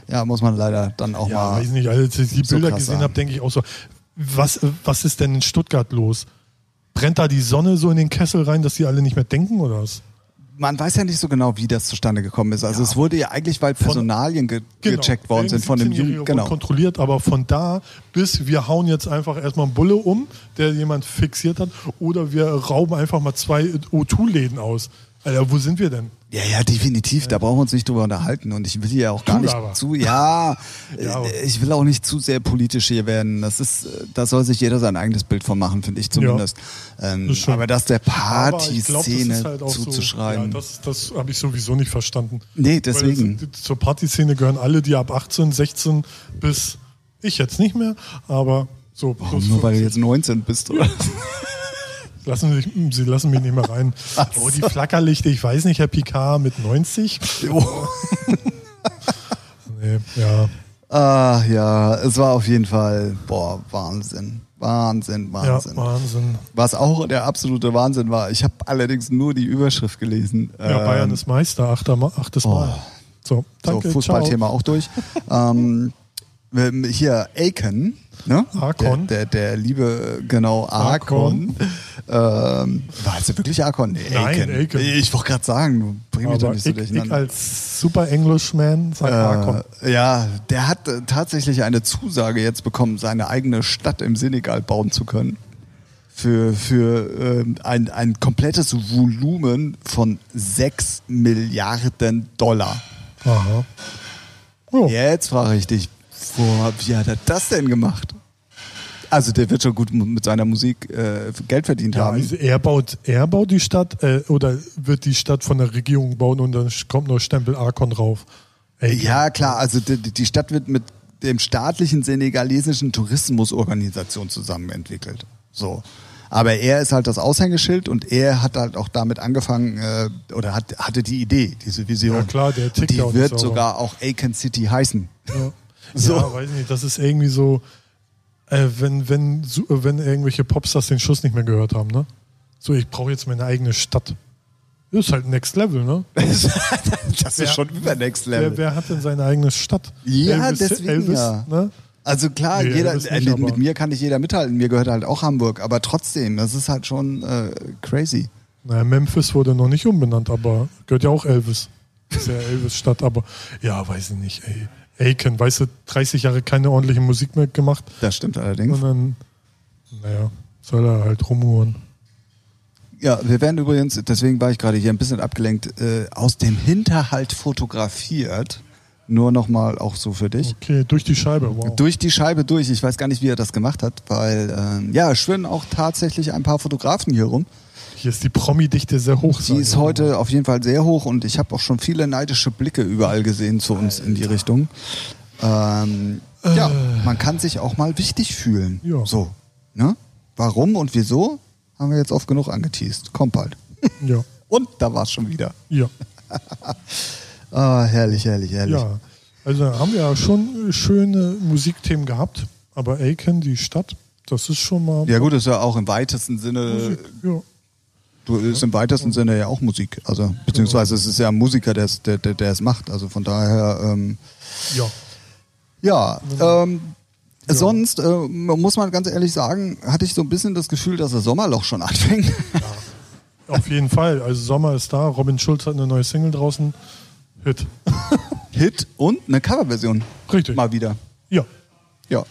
ja, muss man leider dann auch Ja, mal. weiß nicht, als ich die so Bilder gesehen habe, denke ich auch so, was, was ist denn in Stuttgart los? Brennt da die Sonne so in den Kessel rein, dass die alle nicht mehr denken oder was? Man weiß ja nicht so genau, wie das zustande gekommen ist. Also es wurde ja eigentlich, weil Personalien ge gecheckt worden sind von dem Jugend. Genau. kontrolliert, aber von da bis wir hauen jetzt einfach erstmal einen Bulle um, der jemand fixiert hat, oder wir rauben einfach mal zwei O2-Läden aus. Alter, wo sind wir denn? Ja, ja, definitiv. Da brauchen wir uns nicht drüber unterhalten. Und ich will hier auch gar nicht aber. zu, ja, Ja, ich will auch nicht zu sehr politisch hier werden. Das ist, da soll sich jeder sein eigenes Bild von machen, finde ich zumindest. Ähm, Das aber das der das Partyszene halt zuzuschreiben. So, ja, das das habe ich sowieso nicht verstanden. Nee, deswegen. Das, zur Partyszene gehören alle, die ab 18, 16 bis ich jetzt nicht mehr, aber so plus Nur weil du 50. jetzt 19 bist, oder? Lassen Sie, Sie lassen mich nicht mehr rein. Oh, die Flackerlichte, ich weiß nicht, Herr Picard mit 90. Jo. Nee, ja. ah, ja, es war auf jeden Fall, boah, Wahnsinn. Wahnsinn, Ja, Wahnsinn. Wahnsinn. Was auch der absolute Wahnsinn war, ich habe allerdings nur die Überschrift gelesen. Ja, Bayern Ähm, ist Meister, achter, achtes Mal. So, danke, so, Fußballthema auch durch. ähm, hier Aiken, ne? Akon. Der, der, der liebe, genau, Akon. Ähm, war es wirklich Akon? Nee, Nein, Aiken. Ich wollte gerade sagen, bring mich doch nicht so ich, ich durcheinander. als super Englishman sag Akon. Äh, ja, der hat äh, tatsächlich eine Zusage jetzt bekommen, seine eigene Stadt im Senegal bauen zu können. Für, für ähm, ein, ein komplettes Volumen von 6 Milliarden Dollar. Aha. Oh, Jetzt frage ich dich, wo, wie hat er das denn gemacht? Also der wird schon gut mit seiner Musik äh, Geld verdient Ja, haben. also er baut, er baut die Stadt äh, oder wird die Stadt von der Regierung bauen und dann kommt noch Stempel Arkon drauf. Ey, Ja, klar, also die, die Stadt wird mit dem staatlichen senegalesischen Tourismusorganisation zusammen entwickelt. So. Aber er ist halt das Aushängeschild und er hat halt auch damit angefangen äh, oder hat, hatte die Idee, diese Vision. Ja, klar, der tickt und die wird sogar auch Aiken City heißen. Ja. So. ja, weiß nicht, das ist irgendwie so, äh, wenn, wenn, so- wenn irgendwelche Popstars den Schuss nicht mehr gehört haben, ne? So, ich brauche jetzt meine eigene Stadt. Das ist halt Next Level, ne? das Wer- ist schon über Next Level. Wer, wer hat denn seine eigene Stadt? Ja, deswegen ja. Ne? Also klar, Nee, jeder, nicht, äh, mit mir kann nicht jeder mithalten. Mir gehört halt auch Hamburg, aber trotzdem, das ist halt schon äh, crazy. Naja, Memphis wurde noch nicht umbenannt, aber gehört ja auch Elvis. Ist ja Elvis-Stadt, aber ja, weiß ich nicht, ey. Aiken, weißt du, 30 Jahre keine ordentliche Musik mehr gemacht Das stimmt allerdings. und dann, naja, soll er halt rumhuren. Ja, wir werden übrigens, deswegen war ich gerade hier ein bisschen abgelenkt, äh, aus dem Hinterhalt fotografiert. Nur nochmal auch so für dich. Okay, durch die Scheibe, wow. Durch die Scheibe durch. Ich weiß gar nicht, wie er das gemacht hat, weil ähm, ja, es schwirren auch tatsächlich ein paar Fotografen hier rum. Hier ist die Promi-Dichte sehr hoch. Die ist heute auf jeden Fall sehr hoch und ich habe auch schon viele neidische Blicke überall gesehen zu uns in die Richtung. Ähm, ja, man kann sich auch mal wichtig fühlen. Ja. So. Ne? Warum und wieso? Haben wir jetzt oft genug angeteased. Kommt bald. Ja, Und da war es schon wieder. ja, Ah, herrlich, herrlich, herrlich. ja. Also haben wir ja schon schöne Musikthemen gehabt, aber Aiken, die Stadt, das ist schon mal Ja gut, ist ja auch im weitesten Sinne Musik. Ja. Du ist im weitesten Sinne ja auch Musik. Also, beziehungsweise es ist ja ein Musiker, der es der, der, der es macht. Also von daher, ähm, Ja. ja. Ähm, Sonst äh, muss man ganz ehrlich sagen, hatte ich so ein bisschen das Gefühl, dass das Sommerloch schon anfängt. Auf jeden Fall. Also Sommer ist da. Robin Schulz hat eine neue Single draußen. Hit. Hit und eine Coverversion. Richtig. Mal wieder. Ja. Ja.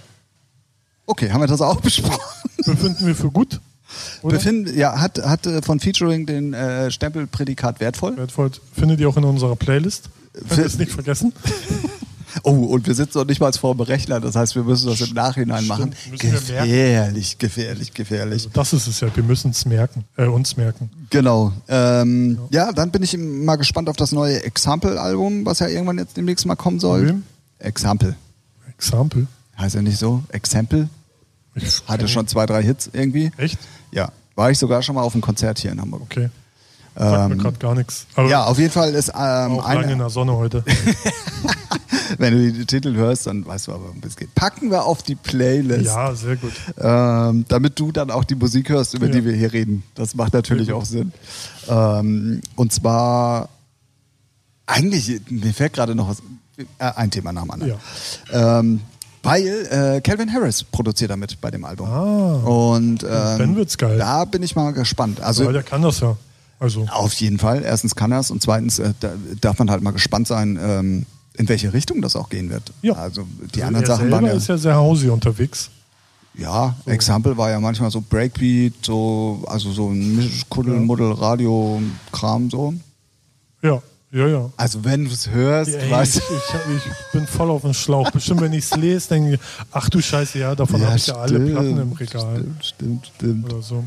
Okay, haben wir das auch besprochen? Befinden wir für gut. Oder? Ja, hat, hat äh, von Featuring den äh, Stempel Prädikat wertvoll. Wertvoll. Findet ihr auch in unserer Playlist. Könnt ihr es nicht vergessen. Oh, und wir sitzen noch nicht mal vor dem Rechner, das heißt, wir müssen das im Nachhinein Stimmt, machen. Gefährlich, gefährlich, gefährlich. Also das ist es ja. Wir müssen es merken. Äh, uns merken. Genau. Ähm, ja, dann bin ich mal gespannt auf das neue Example-Album, was ja irgendwann jetzt demnächst mal kommen soll. Wem? Example. Example. Heißt ja nicht so? Example? Ich Hatte schon zwei, drei Hits irgendwie. Echt? Ja. War ich sogar schon mal auf einem Konzert hier in Hamburg. Okay. Sagt mir Ähm, gerade gar nichts. Aber ja, auf jeden Fall ist ähm, auch lange in eine, der Sonne heute. wenn du die Titel hörst, dann weißt du aber, um was es geht. Packen wir auf die Playlist, ja, sehr gut. ähm, damit du dann auch die Musik hörst, über Ja. die wir hier reden. Das macht natürlich auch Sinn. Ähm, und zwar, eigentlich, mir fällt gerade noch was, äh, ein Thema nach dem anderen. Ähm, weil äh, Calvin Harris produziert damit bei dem Album. Ah. Und ähm, Dann wird's geil. Da bin ich mal gespannt. Also Weil der kann das ja. Also, auf jeden Fall. Erstens kann er es und zweitens äh, da darf man halt mal gespannt sein, ähm, in welche Richtung das auch gehen wird. Ja. Also die anderen er Sachen waren ja, ist ja sehr hausig unterwegs. ja, Example war ja manchmal so Breakbeat, so also so ein Misch- Kuddel, Muddel, Radio, Kram so. Ja, ja, ja. Also wenn du es hörst, Ey, weißt ich, ich, ich bin voll auf dem Schlauch. Bestimmt, wenn ich es lese, denke ich, ach du Scheiße, ja, davon habe ich ja alle Platten im Regal. Stimmt, stimmt, stimmt. Oder so.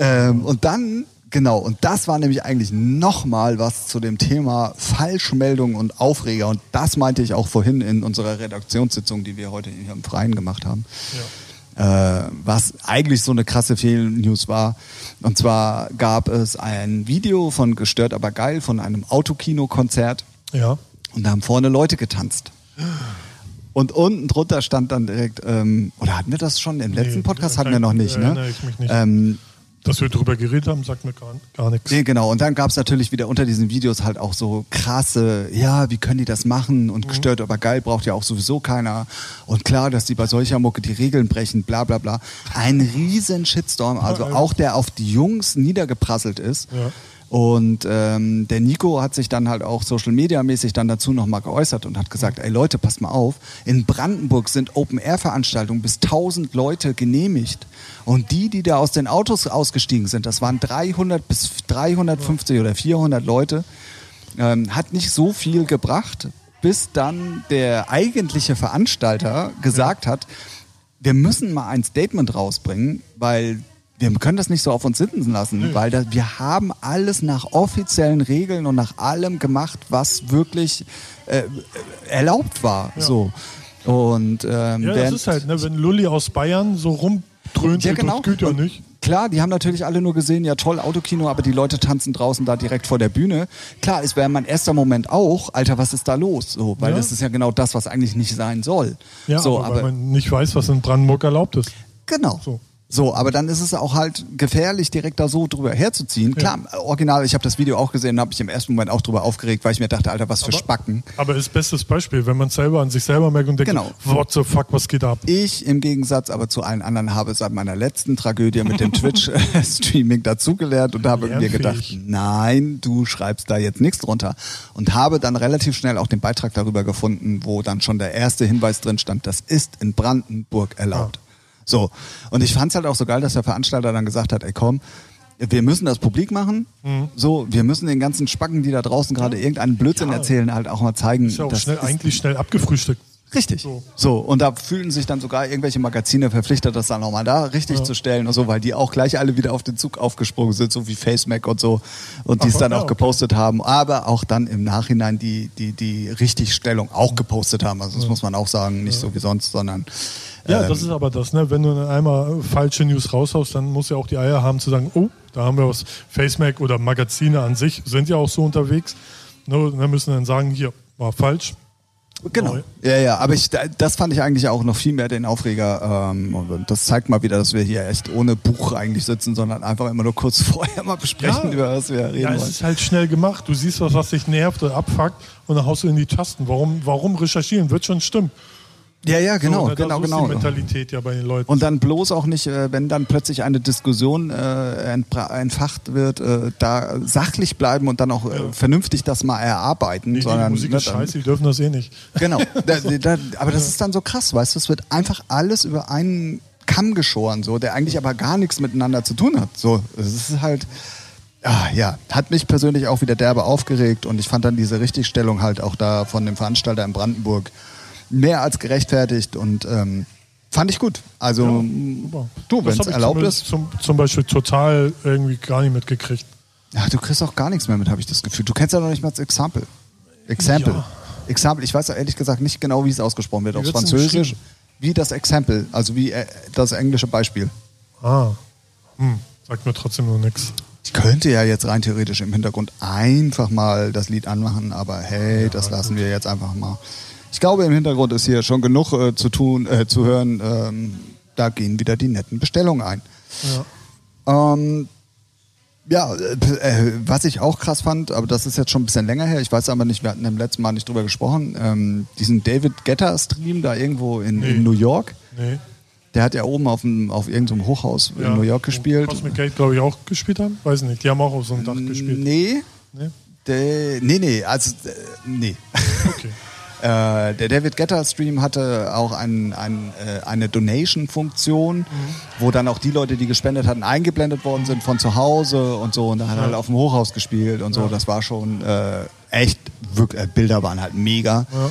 Ähm, und dann, genau, und das war nämlich eigentlich nochmal was zu dem Thema Falschmeldung und Aufreger. Und das meinte ich auch vorhin in unserer Redaktionssitzung, die wir heute hier im Freien gemacht haben. Äh, was eigentlich so eine krasse Fehlnews war. Und zwar gab es ein Video von Gestört aber geil von einem Autokino-Konzert Ja. und da haben vorne Leute getanzt. Und unten drunter stand dann direkt, ähm, oder hatten wir das schon im letzten Nee, Podcast? Hatten wir noch nicht, ne? ich mich nicht. Ähm, Dass wir drüber geredet haben, sagt mir gar, gar nichts. Nee, genau. Und dann gab es natürlich wieder unter diesen Videos halt auch so krasse, ja, wie können die das machen? Mhm. Und gestört, aber geil braucht ja auch sowieso keiner. Und klar, dass die bei solcher Mucke die Regeln brechen, bla bla bla. Ein riesen Shitstorm, also Ja, auch der auf die Jungs niedergeprasselt ist. Ja. Und ähm, der Nico hat sich dann halt auch Social Media mäßig dann dazu nochmal geäußert und hat gesagt, ey Leute, passt mal auf, in Brandenburg sind Open-Air-Veranstaltungen bis 1000 Leute genehmigt. Und die, die da aus den Autos ausgestiegen sind, das waren 300 bis 350 oder 400 Leute, ähm, hat nicht so viel gebracht, bis dann der eigentliche Veranstalter gesagt hat, wir müssen mal ein Statement rausbringen, weil wir können das nicht so auf uns sitzen lassen, weil da, wir haben alles nach offiziellen Regeln und nach allem gemacht, was wirklich äh, erlaubt war. So. Und ähm, Ja, das ist halt, ne, wenn Lulli aus Bayern so rumdröhnt, ja, genau. das geht ja Und nicht. Klar, die haben natürlich alle nur gesehen, ja toll, Autokino, aber die Leute tanzen draußen da direkt vor der Bühne. Klar, es wäre mein erster Moment auch, Alter, was ist da los? So, weil Ja. das ist ja genau das, was eigentlich nicht sein soll. Ja, so, aber, weil man nicht weiß, was in Brandenburg erlaubt ist. Genau. So. So. aber dann ist es auch halt gefährlich, direkt da so drüber herzuziehen. Klar, original, ich habe das Video auch gesehen, habe ich im ersten Moment auch drüber aufgeregt, weil ich mir dachte, Alter, was für Aber- Spacken. Aber ist bestes Beispiel, wenn man selber an sich selber merkt und denkt, Genau. what the fuck, was geht ab? Ich im Gegensatz aber zu allen anderen habe seit meiner letzten Tragödie mit dem Twitch-Streaming dazugelernt und habe mir gedacht, nein, du schreibst da jetzt nichts drunter. Und habe dann relativ schnell auch den Beitrag darüber gefunden, wo dann schon der erste Hinweis drin stand, das ist in Brandenburg erlaubt. So. Und ich fand es halt auch so geil, dass der Veranstalter dann gesagt hat, ey komm, wir müssen das publik machen. Mhm. So, wir müssen den ganzen Spacken, die da draußen gerade irgendeinen Blödsinn Ja. erzählen, halt auch mal zeigen. Ist ja auch das schnell, eigentlich schnell abgefrühstückt. Richtig. So. So. und da fühlten sich dann sogar irgendwelche Magazine verpflichtet, das dann nochmal da richtig Ja. zu stellen und so, weil die auch gleich alle wieder auf den Zug aufgesprungen sind, so wie FaceMac und so. Und die es dann ja, auch okay. gepostet haben, aber auch dann im Nachhinein die, die, die Richtigstellung auch gepostet haben. Also das muss man auch sagen, nicht so wie sonst, sondern Ja, ähm, das ist aber das, ne? Wenn du einmal falsche News raushaust, dann musst du ja auch die Eier haben zu sagen, oh, da haben wir was. FaceMac oder Magazine an sich sind ja auch so unterwegs. Ne, dann müssen dann sagen, hier, war falsch. Genau. Ja, ja, aber ich, das fand ich eigentlich auch noch viel mehr den Aufreger. Ähm, und das zeigt mal wieder, dass wir hier echt ohne Buch eigentlich sitzen, sondern einfach immer nur kurz vorher mal besprechen, Ja. über was wir reden Ja, es wollen. ist halt schnell gemacht. Du siehst was, was dich nervt oder abfuckt und dann haust du in die Tasten. Warum, warum recherchieren? Wird schon stimmen. Ja, ja, genau, so, ne, genau, genau. die Mentalität ja bei den Leuten. Und dann bloß auch nicht, äh, wenn dann plötzlich eine Diskussion äh, entfacht wird, äh, da sachlich bleiben und dann auch äh, vernünftig das mal erarbeiten, nee, die sondern Musik ne, ist scheiße, die dürfen das eh nicht. Genau. Da, da, aber das ist dann so krass, weißt du, es wird einfach alles über einen Kamm geschoren, so, der eigentlich aber gar nichts miteinander zu tun hat. So, es ist halt, ah, ja, hat mich persönlich auch wieder derbe aufgeregt und ich fand dann diese Richtigstellung halt auch da von dem Veranstalter in Brandenburg mehr als gerechtfertigt und ähm, fand ich gut. Also, Super. du, wenn es erlaubt zumindest ist. Zum, zum Beispiel total irgendwie gar nicht mitgekriegt. Ja, du kriegst auch gar nichts mehr mit, habe ich das Gefühl. Du kennst ja noch nicht mal das Example. Example. Ja. Example. Ich weiß ja ehrlich gesagt nicht genau, wie es ausgesprochen wird. Wie Auf Französisch. Wie das Example, also wie äh, das englische Beispiel. Ah, hm. sagt mir trotzdem nur nichts. Ich könnte ja jetzt rein theoretisch im Hintergrund einfach mal das Lied anmachen, aber hey, das lassen wir jetzt einfach mal. Ich glaube, im Hintergrund ist hier schon genug äh, zu tun, äh, zu hören. Ähm, da gehen wieder die netten Bestellungen ein. Ja. Ähm, ja, äh, äh, was ich auch krass fand, aber das ist jetzt schon ein bisschen länger her, ich weiß aber nicht, wir hatten im letzten Mal nicht drüber gesprochen, ähm, diesen David Getter-Stream da irgendwo in, Nee. in New York, Nee. der hat ja oben auf, dem, auf irgendeinem Hochhaus Ja, in New York gespielt. Cosmic Gate, glaube ich, auch gespielt haben. Weiß nicht. Die haben auch auf so einem Dach gespielt. Nee, Nee? der, nee, nee, also, äh, nee. Okay. Äh, der David Getter Stream hatte auch ein, ein, äh, eine Donation-Funktion, wo dann auch die Leute, die gespendet hatten, eingeblendet worden sind von zu Hause und so. Und da hat er halt auf dem Hochhaus gespielt und so. Das war schon äh, echt, wirklich, äh, Bilder waren halt mega. Ja.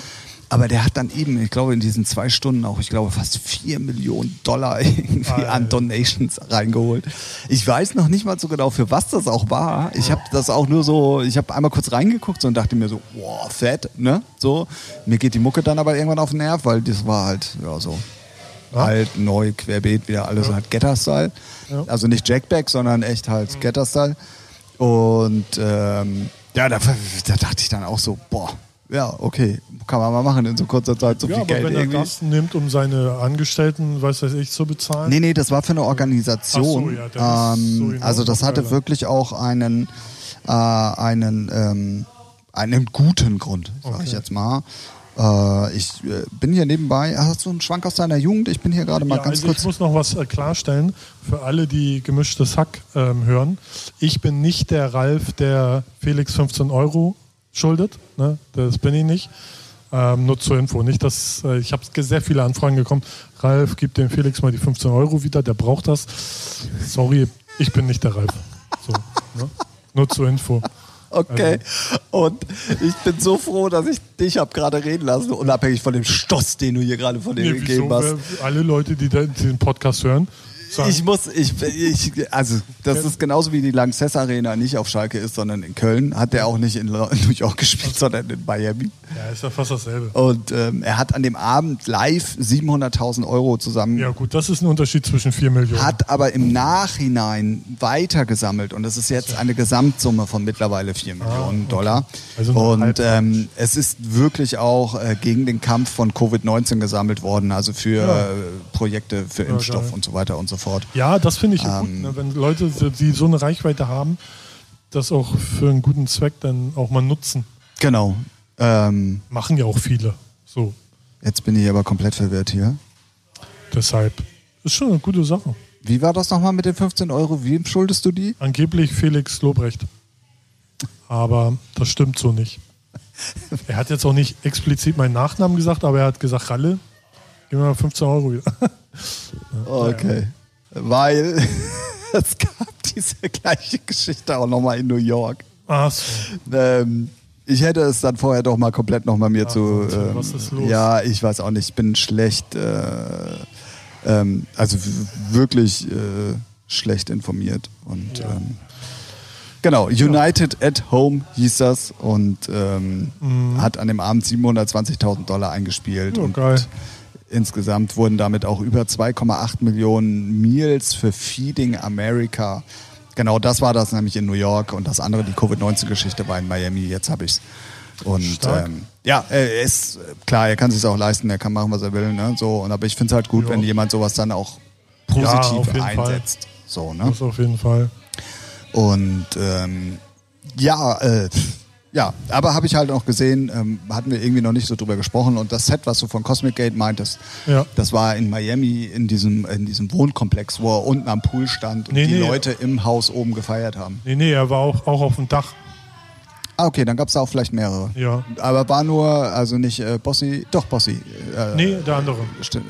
Aber der hat dann eben, ich glaube, in diesen zwei Stunden auch, ich glaube, fast vier Millionen Dollar irgendwie Alter. an Donations reingeholt. Ich weiß noch nicht mal so genau, für was das auch war. Ich habe das auch nur so, ich habe einmal kurz reingeguckt so und dachte mir so, wow, fett, ne? So. Mir geht die Mucke dann aber irgendwann auf den Nerv, weil das war halt, ja, so alt, neu, querbeet, wieder alles halt Getter-Style. Ja. Also nicht Jackback, sondern echt halt Getter-Style. Und ähm, ja, da, da dachte ich dann auch so, boah, ja, okay, kann man mal machen in so kurzer Zeit so Ja, viel aber Geld wenn er irgendwie. das nimmt, um seine Angestellten, weiß ich, zu bezahlen. Nee, nee, das war für eine Organisation. Ach so, ja, so ähm, hinaus also das hatte wirklich auch einen, äh, einen, ähm, einen guten Grund, sag ich Okay. jetzt mal. Äh, ich äh, bin hier nebenbei. Hast du einen Schwank aus deiner Jugend? Ich bin hier gerade mal Ja, ganz also kurz. ich muss noch was äh, klarstellen für alle, die gemischtes Hack ähm, hören. Ich bin nicht der Ralf, der Felix 15 Euro schuldet. Ne? Das bin ich nicht. Ähm, nur zur Info. Nicht, dass äh, ich habe sehr viele Anfragen bekommen. Ralf, gib dem Felix mal die 15 Euro wieder. Der braucht das. Sorry, ich bin nicht der Ralf. So, ne? Nur zur Info. Okay. Also Und ich bin so froh, dass ich dich habe gerade reden lassen, unabhängig von dem Stoß, den du hier gerade von dir Nee, gegeben wieso? hast. Alle Leute, die den Podcast hören, sagen, Ich muss, ich, ich, also das ist genauso wie die Lanxess Arena nicht auf Schalke ist, sondern in Köln. Hat er auch nicht in New York gespielt, sondern in Miami. ja, ist ja fast dasselbe. Und ähm, er hat an dem Abend live 700.000 Euro zusammen. Ja gut, das ist ein Unterschied zwischen 4 Millionen. Hat aber im Nachhinein weitergesammelt und es ist jetzt eine Gesamtsumme von mittlerweile 4 Millionen Dollar. Also und ähm, es ist wirklich auch äh, gegen den Kampf von Covid-19 gesammelt worden, also für Ja. äh, Projekte für Impfstoff geil. und so weiter und so fort. Ja, das finde ich Ähm. gut, ne, wenn Leute, die so eine Reichweite haben, das auch für einen guten Zweck dann auch mal nutzen. Genau. Ähm, Machen ja auch viele. So, jetzt bin ich aber komplett verwirrt hier. deshalb ist schon eine gute Sache. Wie war das nochmal mit den 15 Euro? Wem schuldest du die? Angeblich Felix Lobrecht. Aber das stimmt so nicht. Er hat jetzt auch nicht explizit meinen Nachnamen gesagt, aber er hat gesagt, Ralle, gib mir mal 15 Euro wieder. Okay. Weil es gab diese gleiche Geschichte auch nochmal in New York. Ach so. Ähm, ich hätte es dann vorher doch mal komplett nochmal mir zu. Tim, ähm, was ist los? Ja, ich weiß auch nicht. Ich bin schlecht, äh, ähm, also wirklich äh, schlecht informiert. Und Ja. ähm, genau, United at Home hieß das und ähm, hat an dem Abend 720.000 Dollar eingespielt. Mhm. Ja, und geil. Insgesamt wurden damit auch über 2,8 Millionen Meals für Feeding America. Genau das war das nämlich in New York und das andere, die Covid-19-Geschichte war in Miami. Jetzt habe ich es Und ähm, ja, er ist klar, er kann sich auch leisten, er kann machen, was er will. Ne? So, und aber ich finde es halt gut, Ja. wenn jemand sowas dann auch Ja, positiv jeden einsetzt. So, ne? Das auf jeden Fall. Und ähm, ja, äh, ja, aber habe ich halt auch gesehen, ähm, hatten wir irgendwie noch nicht so drüber gesprochen. Und das Set, was du von Cosmic Gate meintest, Ja. das war in Miami in diesem, in diesem Wohnkomplex, wo er unten am Pool stand und Nee, die nee. Leute im Haus oben gefeiert haben. Nee, nee, er war auch, auch auf dem Dach. Ah, okay, dann gab es da auch vielleicht mehrere. Ja. Aber war nur, also nicht äh, Bossy, doch Bossy. Äh, Nee, der andere. sti- äh,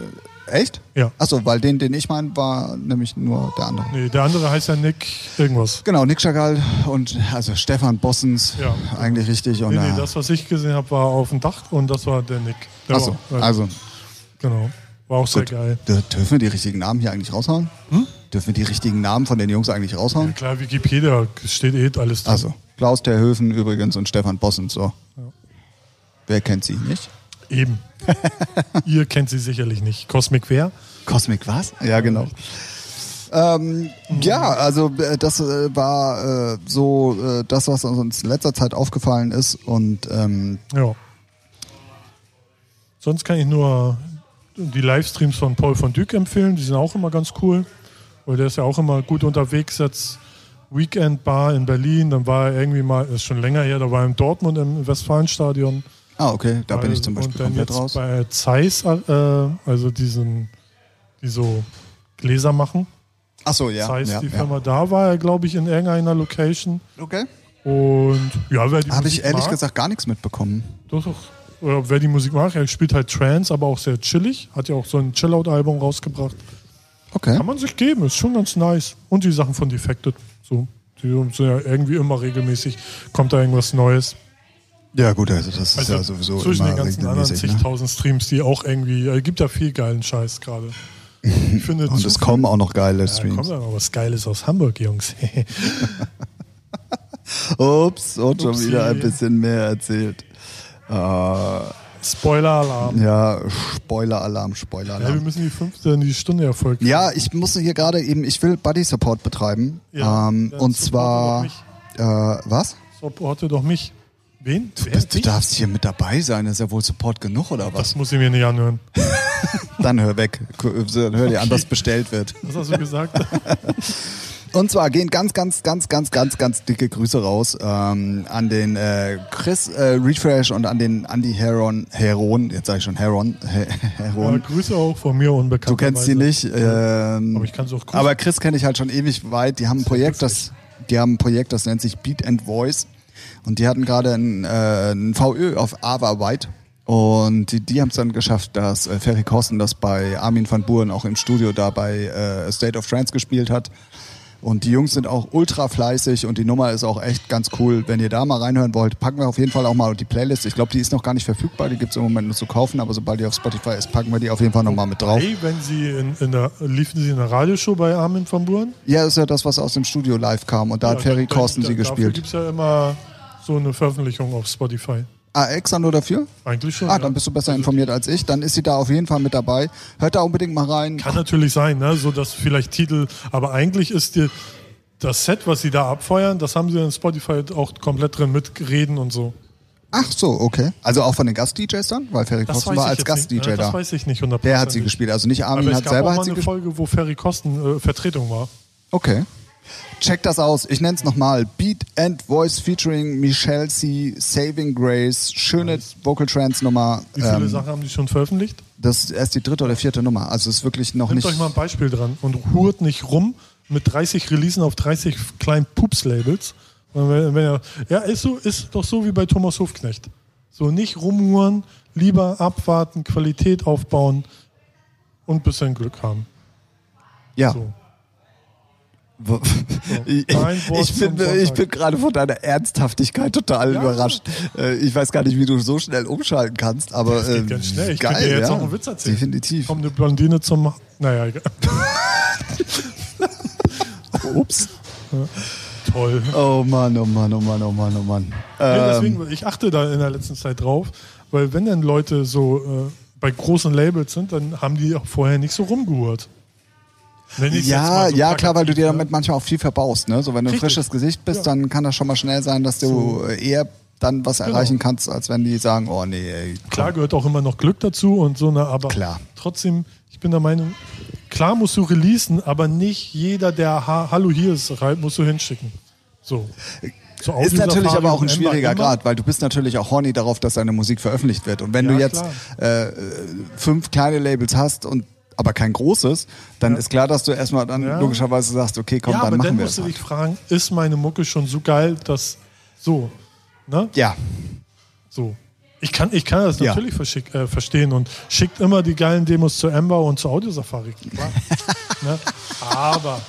echt? Ja. Achso, weil den, den ich meine, war nämlich nur der andere. Nee, der andere heißt ja Nick irgendwas. Genau, Nick Chagall und also Stefan Bossens, Ja. eigentlich richtig. Und, Nee, nee, äh, das, was ich gesehen habe, war auf dem Dach und das war der Nick. Achso, äh, also Genau. War auch sehr Gut. geil. Dür- Dürfen wir die richtigen Namen hier eigentlich raushauen? Hm? Dürfen wir die richtigen Namen von den Jungs eigentlich Ja, raushauen? klar, Wikipedia steht eh alles drin. Also, Klaus Terhöfen übrigens und Stefan Bossens, so. Wer kennt sie nicht? Eben. Ihr kennt sie sicherlich nicht. Cosmic Wer? Cosmic was? Ja, genau. Ähm, ja, also äh, das äh, war äh, so äh, das, was uns in letzter Zeit aufgefallen ist. Und ähm, Ja. Sonst kann ich nur die Livestreams von Paul von Dyk empfehlen. Die sind auch immer ganz cool. Weil der ist ja auch immer gut unterwegs. Jetzt Weekend Bar in Berlin. Dann war er irgendwie mal, ist schon länger her, da war er in Dortmund im Westfalenstadion. Ah, okay, da bin ich zum Und Beispiel dann komplett jetzt raus. bei Zeiss, äh, also diesen, die so Gläser machen. Ach so, ja. Zeiss, ja, die ja. Firma, da war er, glaube ich, in irgendeiner Location. Okay. Und ja, wer die Habe ich ehrlich mag, gesagt gar nichts mitbekommen. Doch, doch. Oder wer die Musik mag, er spielt halt Trance, aber auch sehr chillig. Hat ja auch so ein Chillout-Album rausgebracht. Okay. Kann man sich geben, ist schon ganz nice. Und die Sachen von Defected. So, die sind ja irgendwie immer regelmäßig, kommt da irgendwas Neues. Ja, gut, also das ist Also ja sowieso zwischen immer den ganzen anderen. Ne? zigtausend Streams, die auch irgendwie, äh, gibt ja viel geilen Scheiß gerade. Ich finde, Und es kommen auch noch geile ja, Streams. kommt ja noch was Geiles aus Hamburg, Jungs. Ups, und schon Upsi. wieder ein bisschen mehr erzählt. Äh, Spoiler-Alarm. ja, Spoiler-Alarm, Ja, wir Spoiler-Alarm. müssen die fünfte in die Stunde erfolgen. Ja, ich musste hier gerade eben, ich will Buddy Support betreiben. Ja, ähm, dann und zwar, äh, was? Supporte doch mich. Wen? Du Dich? darfst hier mit dabei sein, das ist ja wohl Support genug oder was? Das muss ich mir nicht anhören. Dann hör weg, Dann hör dir an, was bestellt wird. Was hast du gesagt? Und zwar gehen ganz, ganz, ganz, ganz, ganz, ganz dicke Grüße raus ähm, an den äh, Chris äh, Refresh und an den Andy Heron, Heron, jetzt sage ich schon Heron, He- ja, Heron. Grüße auch von mir unbekannt. Du kennst sie nicht. Ähm, Aber ich kann es auch grüßen. aber Chris kenne ich halt schon ewig weit. Die haben ein Projekt, das, die haben ein Projekt, das nennt sich Beat and Voice. Und die hatten gerade ein, äh, ein VÖ auf Ava White. Und die, die haben es dann geschafft, dass äh, Ferry Korsten das bei Armin van Buren auch im Studio da bei äh, State of Trance gespielt hat. Und die Jungs sind auch ultra fleißig und die Nummer ist auch echt ganz cool. Wenn ihr da mal reinhören wollt, packen wir auf jeden Fall auch mal die Playlist. Ich glaube, die ist noch gar nicht verfügbar, die gibt es im Moment nur zu kaufen, aber sobald die auf Spotify ist, packen wir die auf jeden Fall nochmal mit drauf. Hey, wenn sie in, in der, liefen sie in der Radioshow bei Armin van Buren? Ja, ist ja das, was aus dem Studio live kam und da hat Ferry Korsten sie Dafür gespielt. gibt es ja immer so eine Veröffentlichung auf Spotify. Ah, extra nur dafür? Eigentlich schon. Ah, ja. dann bist du besser informiert als ich. Dann ist sie da auf jeden Fall mit dabei. Hört da unbedingt mal rein. Kann natürlich sein, ne? so dass vielleicht Titel, aber eigentlich ist die, das Set, was sie da abfeuern, das haben sie in Spotify auch komplett drin mit Reden und so. Ach so, okay. Also auch von den Gast-DJs dann? Weil Ferry Das weiß war als Gast-DJ da. Das weiß ich nicht 100%. Der hat sie gespielt. Also nicht Armin Aber es hat gab selber auch hat mal sie eine gespielt. Folge, wo Ferry Kosten äh, Vertretung war. Okay. Check das aus. Ich nenne es nochmal. Beat and Voice featuring Michelle C. Saving Grace. Schöne Vocal Trance Nummer. Wie viele Ähm, Sachen haben die schon veröffentlicht? das ist erst die dritte oder vierte Nummer. Also es ist wirklich noch Nehmt nicht. euch mal ein Beispiel dran und hurt nicht rum mit 30 Releasen auf 30 kleinen Pups-Labels. Ja, ist, so, ist doch so wie bei Thomas Hofknecht. So nicht rumhuren, lieber abwarten, Qualität aufbauen und ein bisschen Glück haben. ja. So. Ich, ich, bin, ich bin gerade von deiner Ernsthaftigkeit total Ja. überrascht. Äh, Ich weiß gar nicht, wie du so schnell umschalten kannst, aber Das geht ähm, ganz schnell. Ich geil, dir jetzt ja. auch einen Witz erzählen. Definitiv. Kommt eine Blondine zum. Naja, egal. Ups. toll. Oh Mann, oh Mann, oh Mann, oh Mann, oh Mann. Nee, Ähm, deswegen, ich achte da in der letzten Zeit drauf, weil wenn dann Leute so äh, bei großen Labels sind, dann haben die auch vorher nicht so rumgehurt. Ja, so ja, klar, weil du dir damit manchmal auch viel verbaust. Ne? So, wenn du ein frisches Gesicht bist, Ja. dann kann das schon mal schnell sein, dass du eher dann was erreichen kannst, als wenn die sagen, oh nee, ey. Klar gehört auch immer noch Glück dazu und so, ne, aber Klar. trotzdem, ich bin der Meinung, klar musst du releasen, aber nicht jeder, der ha Hallo hier ist, musst du hinschicken. So. So Ist natürlich aber auch ein schwieriger. Grad, weil du bist natürlich auch horny darauf, dass deine Musik veröffentlicht wird. Und wenn Ja, du jetzt äh, fünf kleine Labels hast und aber kein großes, dann ist klar, dass du erstmal dann Ja. logischerweise sagst, okay, komm, Ja, dann aber machen dann wir musst es. du Halt. dich fragen, ist meine Mucke schon so geil, dass so, ne? Ja, So. Ich kann, ich kann das Ja. natürlich äh, verstehen und schickt immer die geilen Demos zu Ember und zu Audiosafari. Klar. ne? Aber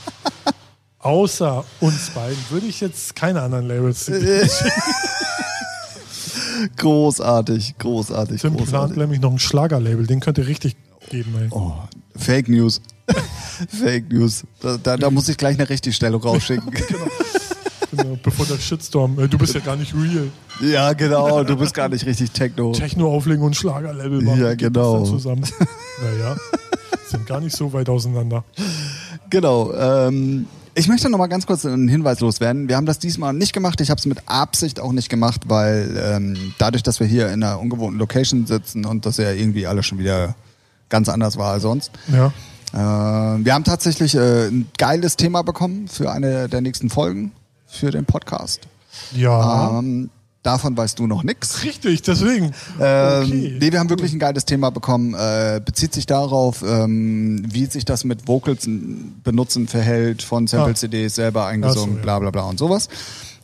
außer uns beiden würde ich jetzt keine anderen Labels. Großartig, großartig, Tim plant großartig. nämlich noch ein Schlagerlabel, den könnt ihr richtig geben. Ey. Oh, Fake News. Fake News. Da, da, da muss ich gleich eine Richtigstellung rausschicken. Genau, bevor der Shitstorm, äh, du bist ja gar nicht real. ja, genau, du bist gar nicht richtig Techno. Techno auflegen und Schlagerlabel machen. Ja, genau. Zusammen? naja, sind gar nicht so weit auseinander. Genau. Ähm, ich möchte noch mal ganz kurz einen Hinweis loswerden. Wir haben das diesmal nicht gemacht. Ich habe es mit Absicht auch nicht gemacht, weil ähm, dadurch, dass wir hier in einer ungewohnten Location sitzen und das ja irgendwie alles schon wieder ganz anders war als sonst. Ja. Äh, wir haben tatsächlich äh, ein geiles Thema bekommen für eine der nächsten Folgen für den Podcast. Ja. Ähm, davon weißt du noch nix. Richtig, deswegen. Ähm, okay. Nee, wir haben wirklich ein geiles Thema bekommen. Äh, bezieht sich darauf, ähm, wie sich das mit Vocals benutzen verhält, von Sample-CDs selber eingesungen, so, ja. bla bla bla und sowas.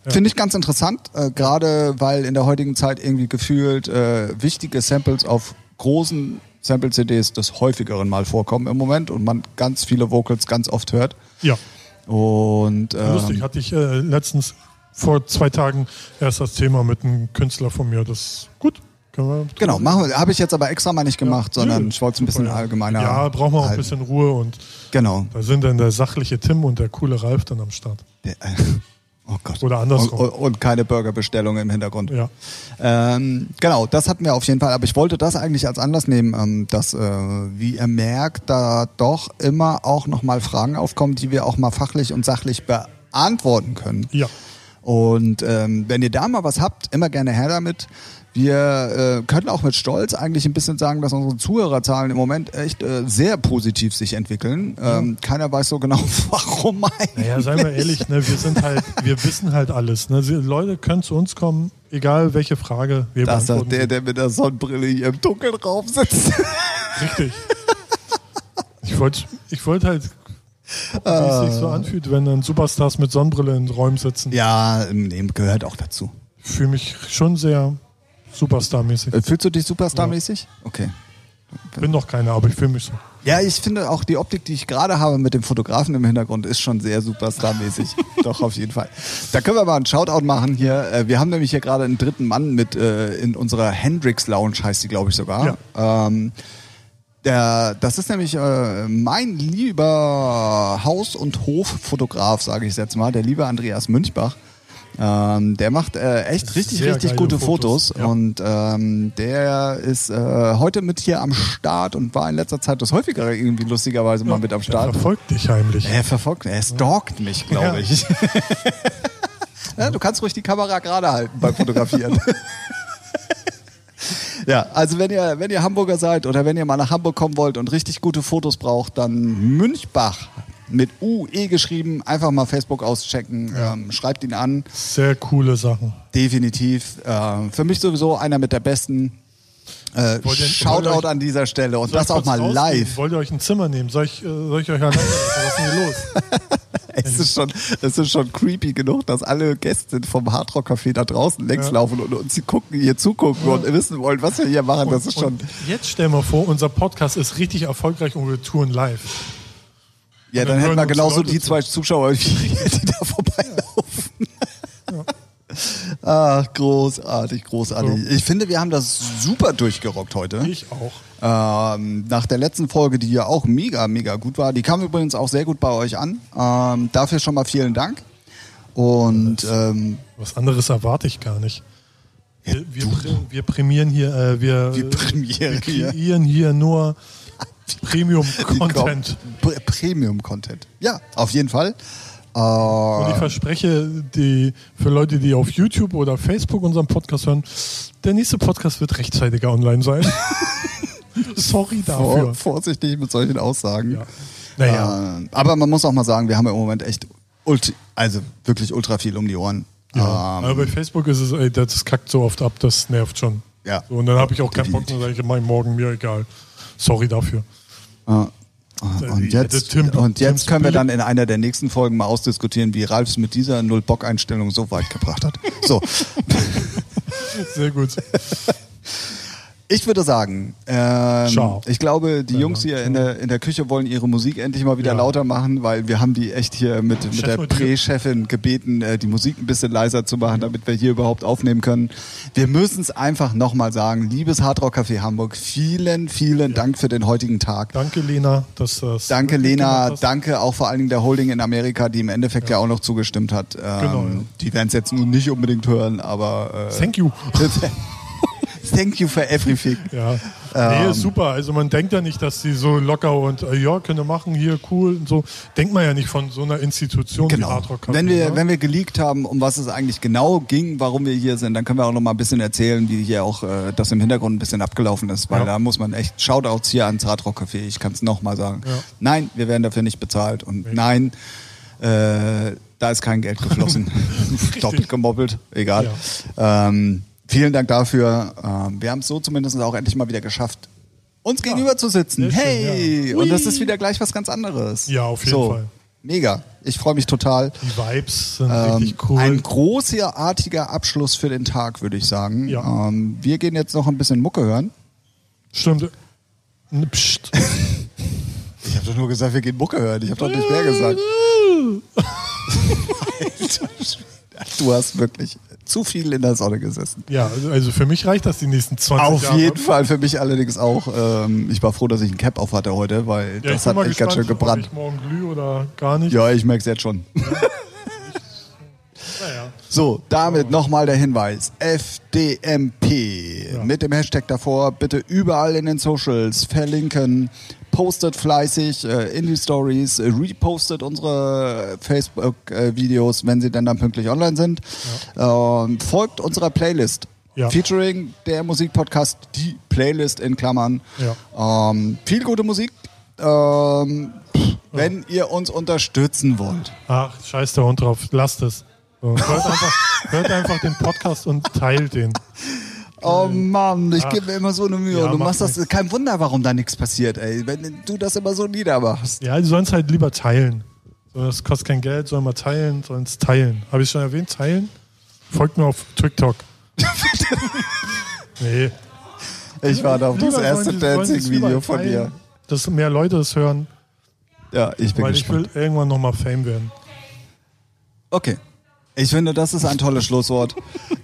Finde ich ganz interessant, äh, gerade weil in der heutigen Zeit irgendwie gefühlt äh, wichtige Samples auf großen Sample-CDs des häufigeren mal vorkommen im Moment und man ganz viele Vocals ganz oft hört. Ja. Und ähm, Lustig, hatte ich äh, letztens vor zwei Tagen erst das Thema mit einem Künstler von mir. Das ist gut. Genau, machen wir. Habe ich jetzt aber extra mal nicht gemacht, sondern Nö, ich wollte es ein bisschen ja. allgemeiner. Ja, brauchen wir auch ein bisschen Ruhe und Genau. da sind dann der sachliche Tim und der coole Ralf dann am Start. Der, äh, oh Gott. Oder andersrum. Und, und, keine Burgerbestellung im Hintergrund. Ja. Ähm, genau, das hatten wir auf jeden Fall. Aber ich wollte das eigentlich als Anlass nehmen, ähm, dass, äh, wie ihr merkt, da doch immer auch nochmal Fragen aufkommen, die wir auch mal fachlich und sachlich beantworten können. Ja. Und ähm, wenn ihr da mal was habt, immer gerne her damit. Wir äh, können auch mit Stolz eigentlich ein bisschen sagen, dass unsere Zuhörerzahlen im Moment echt äh, sehr positiv sich entwickeln. Ähm, keiner weiß so genau, warum eigentlich. Naja, seien wir ehrlich, ne, wir sind halt, wir wissen halt alles. Ne? Sie, Leute können zu uns kommen, egal welche Frage wir Das ist doch beantworten. der, der mit der Sonnenbrille hier im Dunkeln Raum sitzt. Richtig. Ich wollte ich wollt halt, wie es sich so anfühlt, wenn dann Superstars mit Sonnenbrille in Räumen sitzen. ja, gehört auch dazu. Ich fühle mich schon sehr Superstar-mäßig. Äh, Fühlst du dich Superstar-mäßig? Okay. Bin noch keiner, aber ich fühle mich so. Ja, ich finde auch die Optik, die ich gerade habe mit dem Fotografen im Hintergrund, ist schon sehr Superstar-mäßig. Doch, auf jeden Fall. Da können wir mal einen Shoutout machen hier. Äh, Wir haben nämlich hier gerade einen dritten Mann mit äh, in unserer Hendrix Lounge, heißt die, glaube ich, sogar. Ähm, der, das ist nämlich äh, mein lieber Haus- und Hoffotograf, sage ich jetzt mal, der liebe Andreas Münchbach. Ähm, der macht äh, echt richtig, Sehr richtig gute Fotos, Fotos. ja. Und ähm, der ist äh, heute mit hier am Start und war in letzter Zeit das häufigere irgendwie lustigerweise mal mit am Start. verfolgt dich heimlich. Er verfolgt, er stalkt mich, glaube Ja. ich. ja, du kannst ruhig die Kamera gerade halten beim Fotografieren. ja, also wenn ihr, wenn ihr Hamburger seid oder wenn ihr mal nach Hamburg kommen wollt und richtig gute Fotos braucht, dann Münchbach mit UE geschrieben, einfach mal Facebook auschecken, ähm, schreibt ihn an, Sehr coole Sachen. definitiv. Äh, für mich sowieso einer mit der besten. Äh, Wollt ihr- wollt Shoutout euch- an dieser Stelle und das auch mal rausgehen? live. Wollt ihr euch ein Zimmer nehmen? Soll ich, äh, soll ich euch alleine? Was ist denn hier los? Es ist, schon, es ist schon creepy genug, dass alle Gäste vom Hardrock Café da draußen längs Ja. laufen und uns gucken, hier zugucken und wissen wollen, was wir hier machen. Das ist schon. Und jetzt stell mal vor, unser Podcast ist richtig erfolgreich und wir touren live. Ja, dann dann hätten wir genauso die zwei Zuschauer, die, die da vorbeilaufen. Ach, großartig, großartig. Ich finde, wir haben das super durchgerockt heute. Ich auch. Ähm, nach der letzten Folge, die ja auch mega, mega gut war, die kam übrigens auch sehr gut bei euch an. Ähm, dafür schon mal vielen Dank. Und ähm, Was anderes erwarte ich gar nicht. Wir, wir, wir prämieren hier, äh, wir, Wir prämieren wir hier. kreieren hier nur Premium-Content. Premium-Content. Ja, auf jeden Fall. Und ich Äh, verspreche, die, für Leute, die auf YouTube oder Facebook unseren Podcast hören, der nächste Podcast wird rechtzeitiger online sein. Sorry vor, dafür. vorsichtig mit solchen Aussagen. Ja. Naja, Äh, aber man muss auch mal sagen, wir haben ja im Moment echt ulti also wirklich ultra viel um die Ohren. ja. Ähm, aber bei Facebook ist es, ey, das kackt so oft ab, das nervt schon. Ja. So, und dann habe ich auch keinen Bock mehr, sage ich, ich morgen, mir egal. Sorry dafür. Und Ja, jetzt, das Tim- und jetzt können wir dann in einer der nächsten Folgen mal ausdiskutieren, wie Ralf es mit dieser Null-Bock-Einstellung so weit gebracht hat. So, Sehr gut. Ich würde sagen, ähm, ich glaube, die Ja, Jungs hier in der, in der Küche wollen ihre Musik endlich mal wieder Ja. lauter machen, weil wir haben die echt hier mit, mit der Chef- Prä-Chefin gebeten, äh, die Musik ein bisschen leiser zu machen, damit wir hier überhaupt aufnehmen können. Wir müssen es einfach nochmal sagen. Liebes Hardrock Café Hamburg, vielen, vielen Dank für den heutigen Tag. Danke, Lena, dass das. Danke, Lena. Danke auch vor allen Dingen der Holding in Amerika, die im Endeffekt ja, auch noch zugestimmt hat. Ähm, Genau, ja. Die werden es jetzt nun nicht unbedingt hören, aber äh, Thank you. thank you for everything. Ja. Ähm. nee, super. Also man denkt ja nicht, dass die so locker und äh, ja, können wir machen, hier cool und so. Denkt man ja nicht von so einer Institution wie Genau. Hard Rock Café, Wenn wir, ne? wenn wir geleakt haben, um was es eigentlich genau ging, warum wir hier sind, dann können wir auch noch mal ein bisschen erzählen, wie hier auch äh, das im Hintergrund ein bisschen abgelaufen ist, weil Ja. da muss man echt Shoutouts hier ans Hardrock Café. Ich kann es noch mal sagen. Ja. Nein, wir werden dafür nicht bezahlt und nein, äh, da ist kein Geld geflossen. Doppelt gemoppelt, egal. Ähm, vielen Dank dafür. Ähm, wir haben es so zumindest auch endlich mal wieder geschafft, uns gegenüber zu sitzen. Sehr schön, hey! ja. Und das ist wieder gleich was ganz anderes. Ja, auf jeden so, Fall. Mega. Ich freue mich total. Die Vibes sind Ähm, richtig cool. Ein großartiger Abschluss für den Tag, würde ich sagen. Ja. Ähm, wir gehen jetzt noch ein bisschen Mucke hören. Stimmt. Psst. Ich habe doch nur gesagt, wir gehen Mucke hören. Ich habe doch nicht mehr gesagt. Alter du hast wirklich zu viel in der Sonne gesessen. Ja, also für mich reicht das die nächsten 20 Auf Jahre. jeden Fall, für mich allerdings auch. Ähm, ich war froh, dass ich ein Cap auf hatte heute, weil Ja, das hat echt ganz schön gebrannt. Ich morgen glüh oder gar nicht. Ja, ich merke es jetzt schon. Naja. So, damit nochmal der Hinweis. FDMP. Ja. Mit dem Hashtag davor bitte überall in den Socials verlinken. Postet fleißig äh, in die Stories, äh, repostet unsere Facebook-Videos, wenn sie denn dann pünktlich online sind. Ähm, folgt unserer Playlist. Ja. Featuring der Musikpodcast, die Playlist in Klammern. Ja. Ähm, viel gute Musik. Ähm, wenn ihr uns unterstützen wollt. Ach, scheiß der Hund drauf. Lasst es. So, hört, einfach, hört einfach den Podcast und teilt den. Oh Mann, ich gebe mir immer so eine Mühe. Ja, und du machst das, nix. kein Wunder, warum da nichts passiert, ey. Wenn du das immer so niedermachst. Ja, die sollen es halt lieber teilen. So, das kostet kein Geld, sollen wir teilen, sollen es teilen. Habe ich schon erwähnt? Teilen? Folgt mir auf TikTok. nee. Ich warte auf das erste Dancing-Video von dir. Dass mehr Leute es hören, Ja, ich bin weil ich gespannt. will irgendwann nochmal Fame werden. Okay. Ich finde, das ist ein tolles Schlusswort.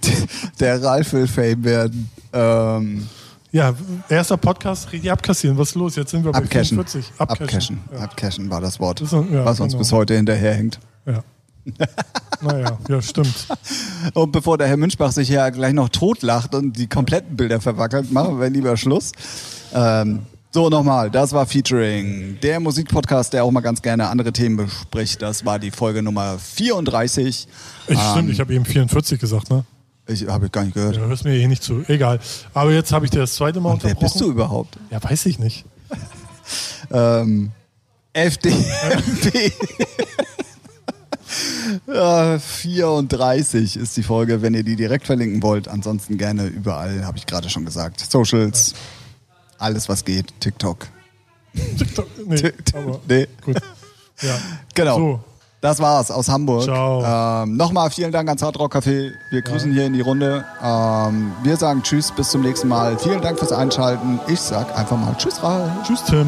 Der Ralf will Fame werden. Ähm, Ja, erster Podcast, richtig abkassieren. Was ist los? Jetzt sind wir bei abcashen. 44. Abcashen. Ja. Abcashen war das Wort, Das ist- ja, was uns genau. bis heute hinterherhängt. ja. naja, ja, stimmt. Und bevor der Herr Münchbach sich ja gleich noch totlacht und die kompletten Bilder verwackelt, machen wir lieber Schluss. Ähm, so, nochmal, das war Featuring, der Musikpodcast, der auch mal ganz gerne andere Themen bespricht. Das war die Folge Nummer 34. Ich, stimmt, ich habe eben 44 gesagt, ne? Ich habe ich gar nicht gehört. Ja, hörst mir eh nicht zu. Egal. Aber jetzt habe ich dir das zweite Mal Und wer unterbrochen. bist du überhaupt? Ja, weiß ich nicht. Ähm, FDP. Ja, 34 ist die Folge, wenn ihr die direkt verlinken wollt. Ansonsten gerne überall, habe ich gerade schon gesagt. Socials, alles was geht, TikTok. TikTok. Nee, aber Nee. gut. Ja. Genau. So. Das war's aus Hamburg. Ciao. Ähm, Nochmal vielen Dank ans Hardrock Café. Wir grüßen hier in die Runde. Ähm, wir sagen Tschüss, bis zum nächsten Mal. Vielen Dank fürs Einschalten. Ich sag einfach mal Tschüss, Ralf. Tschüss, Tim.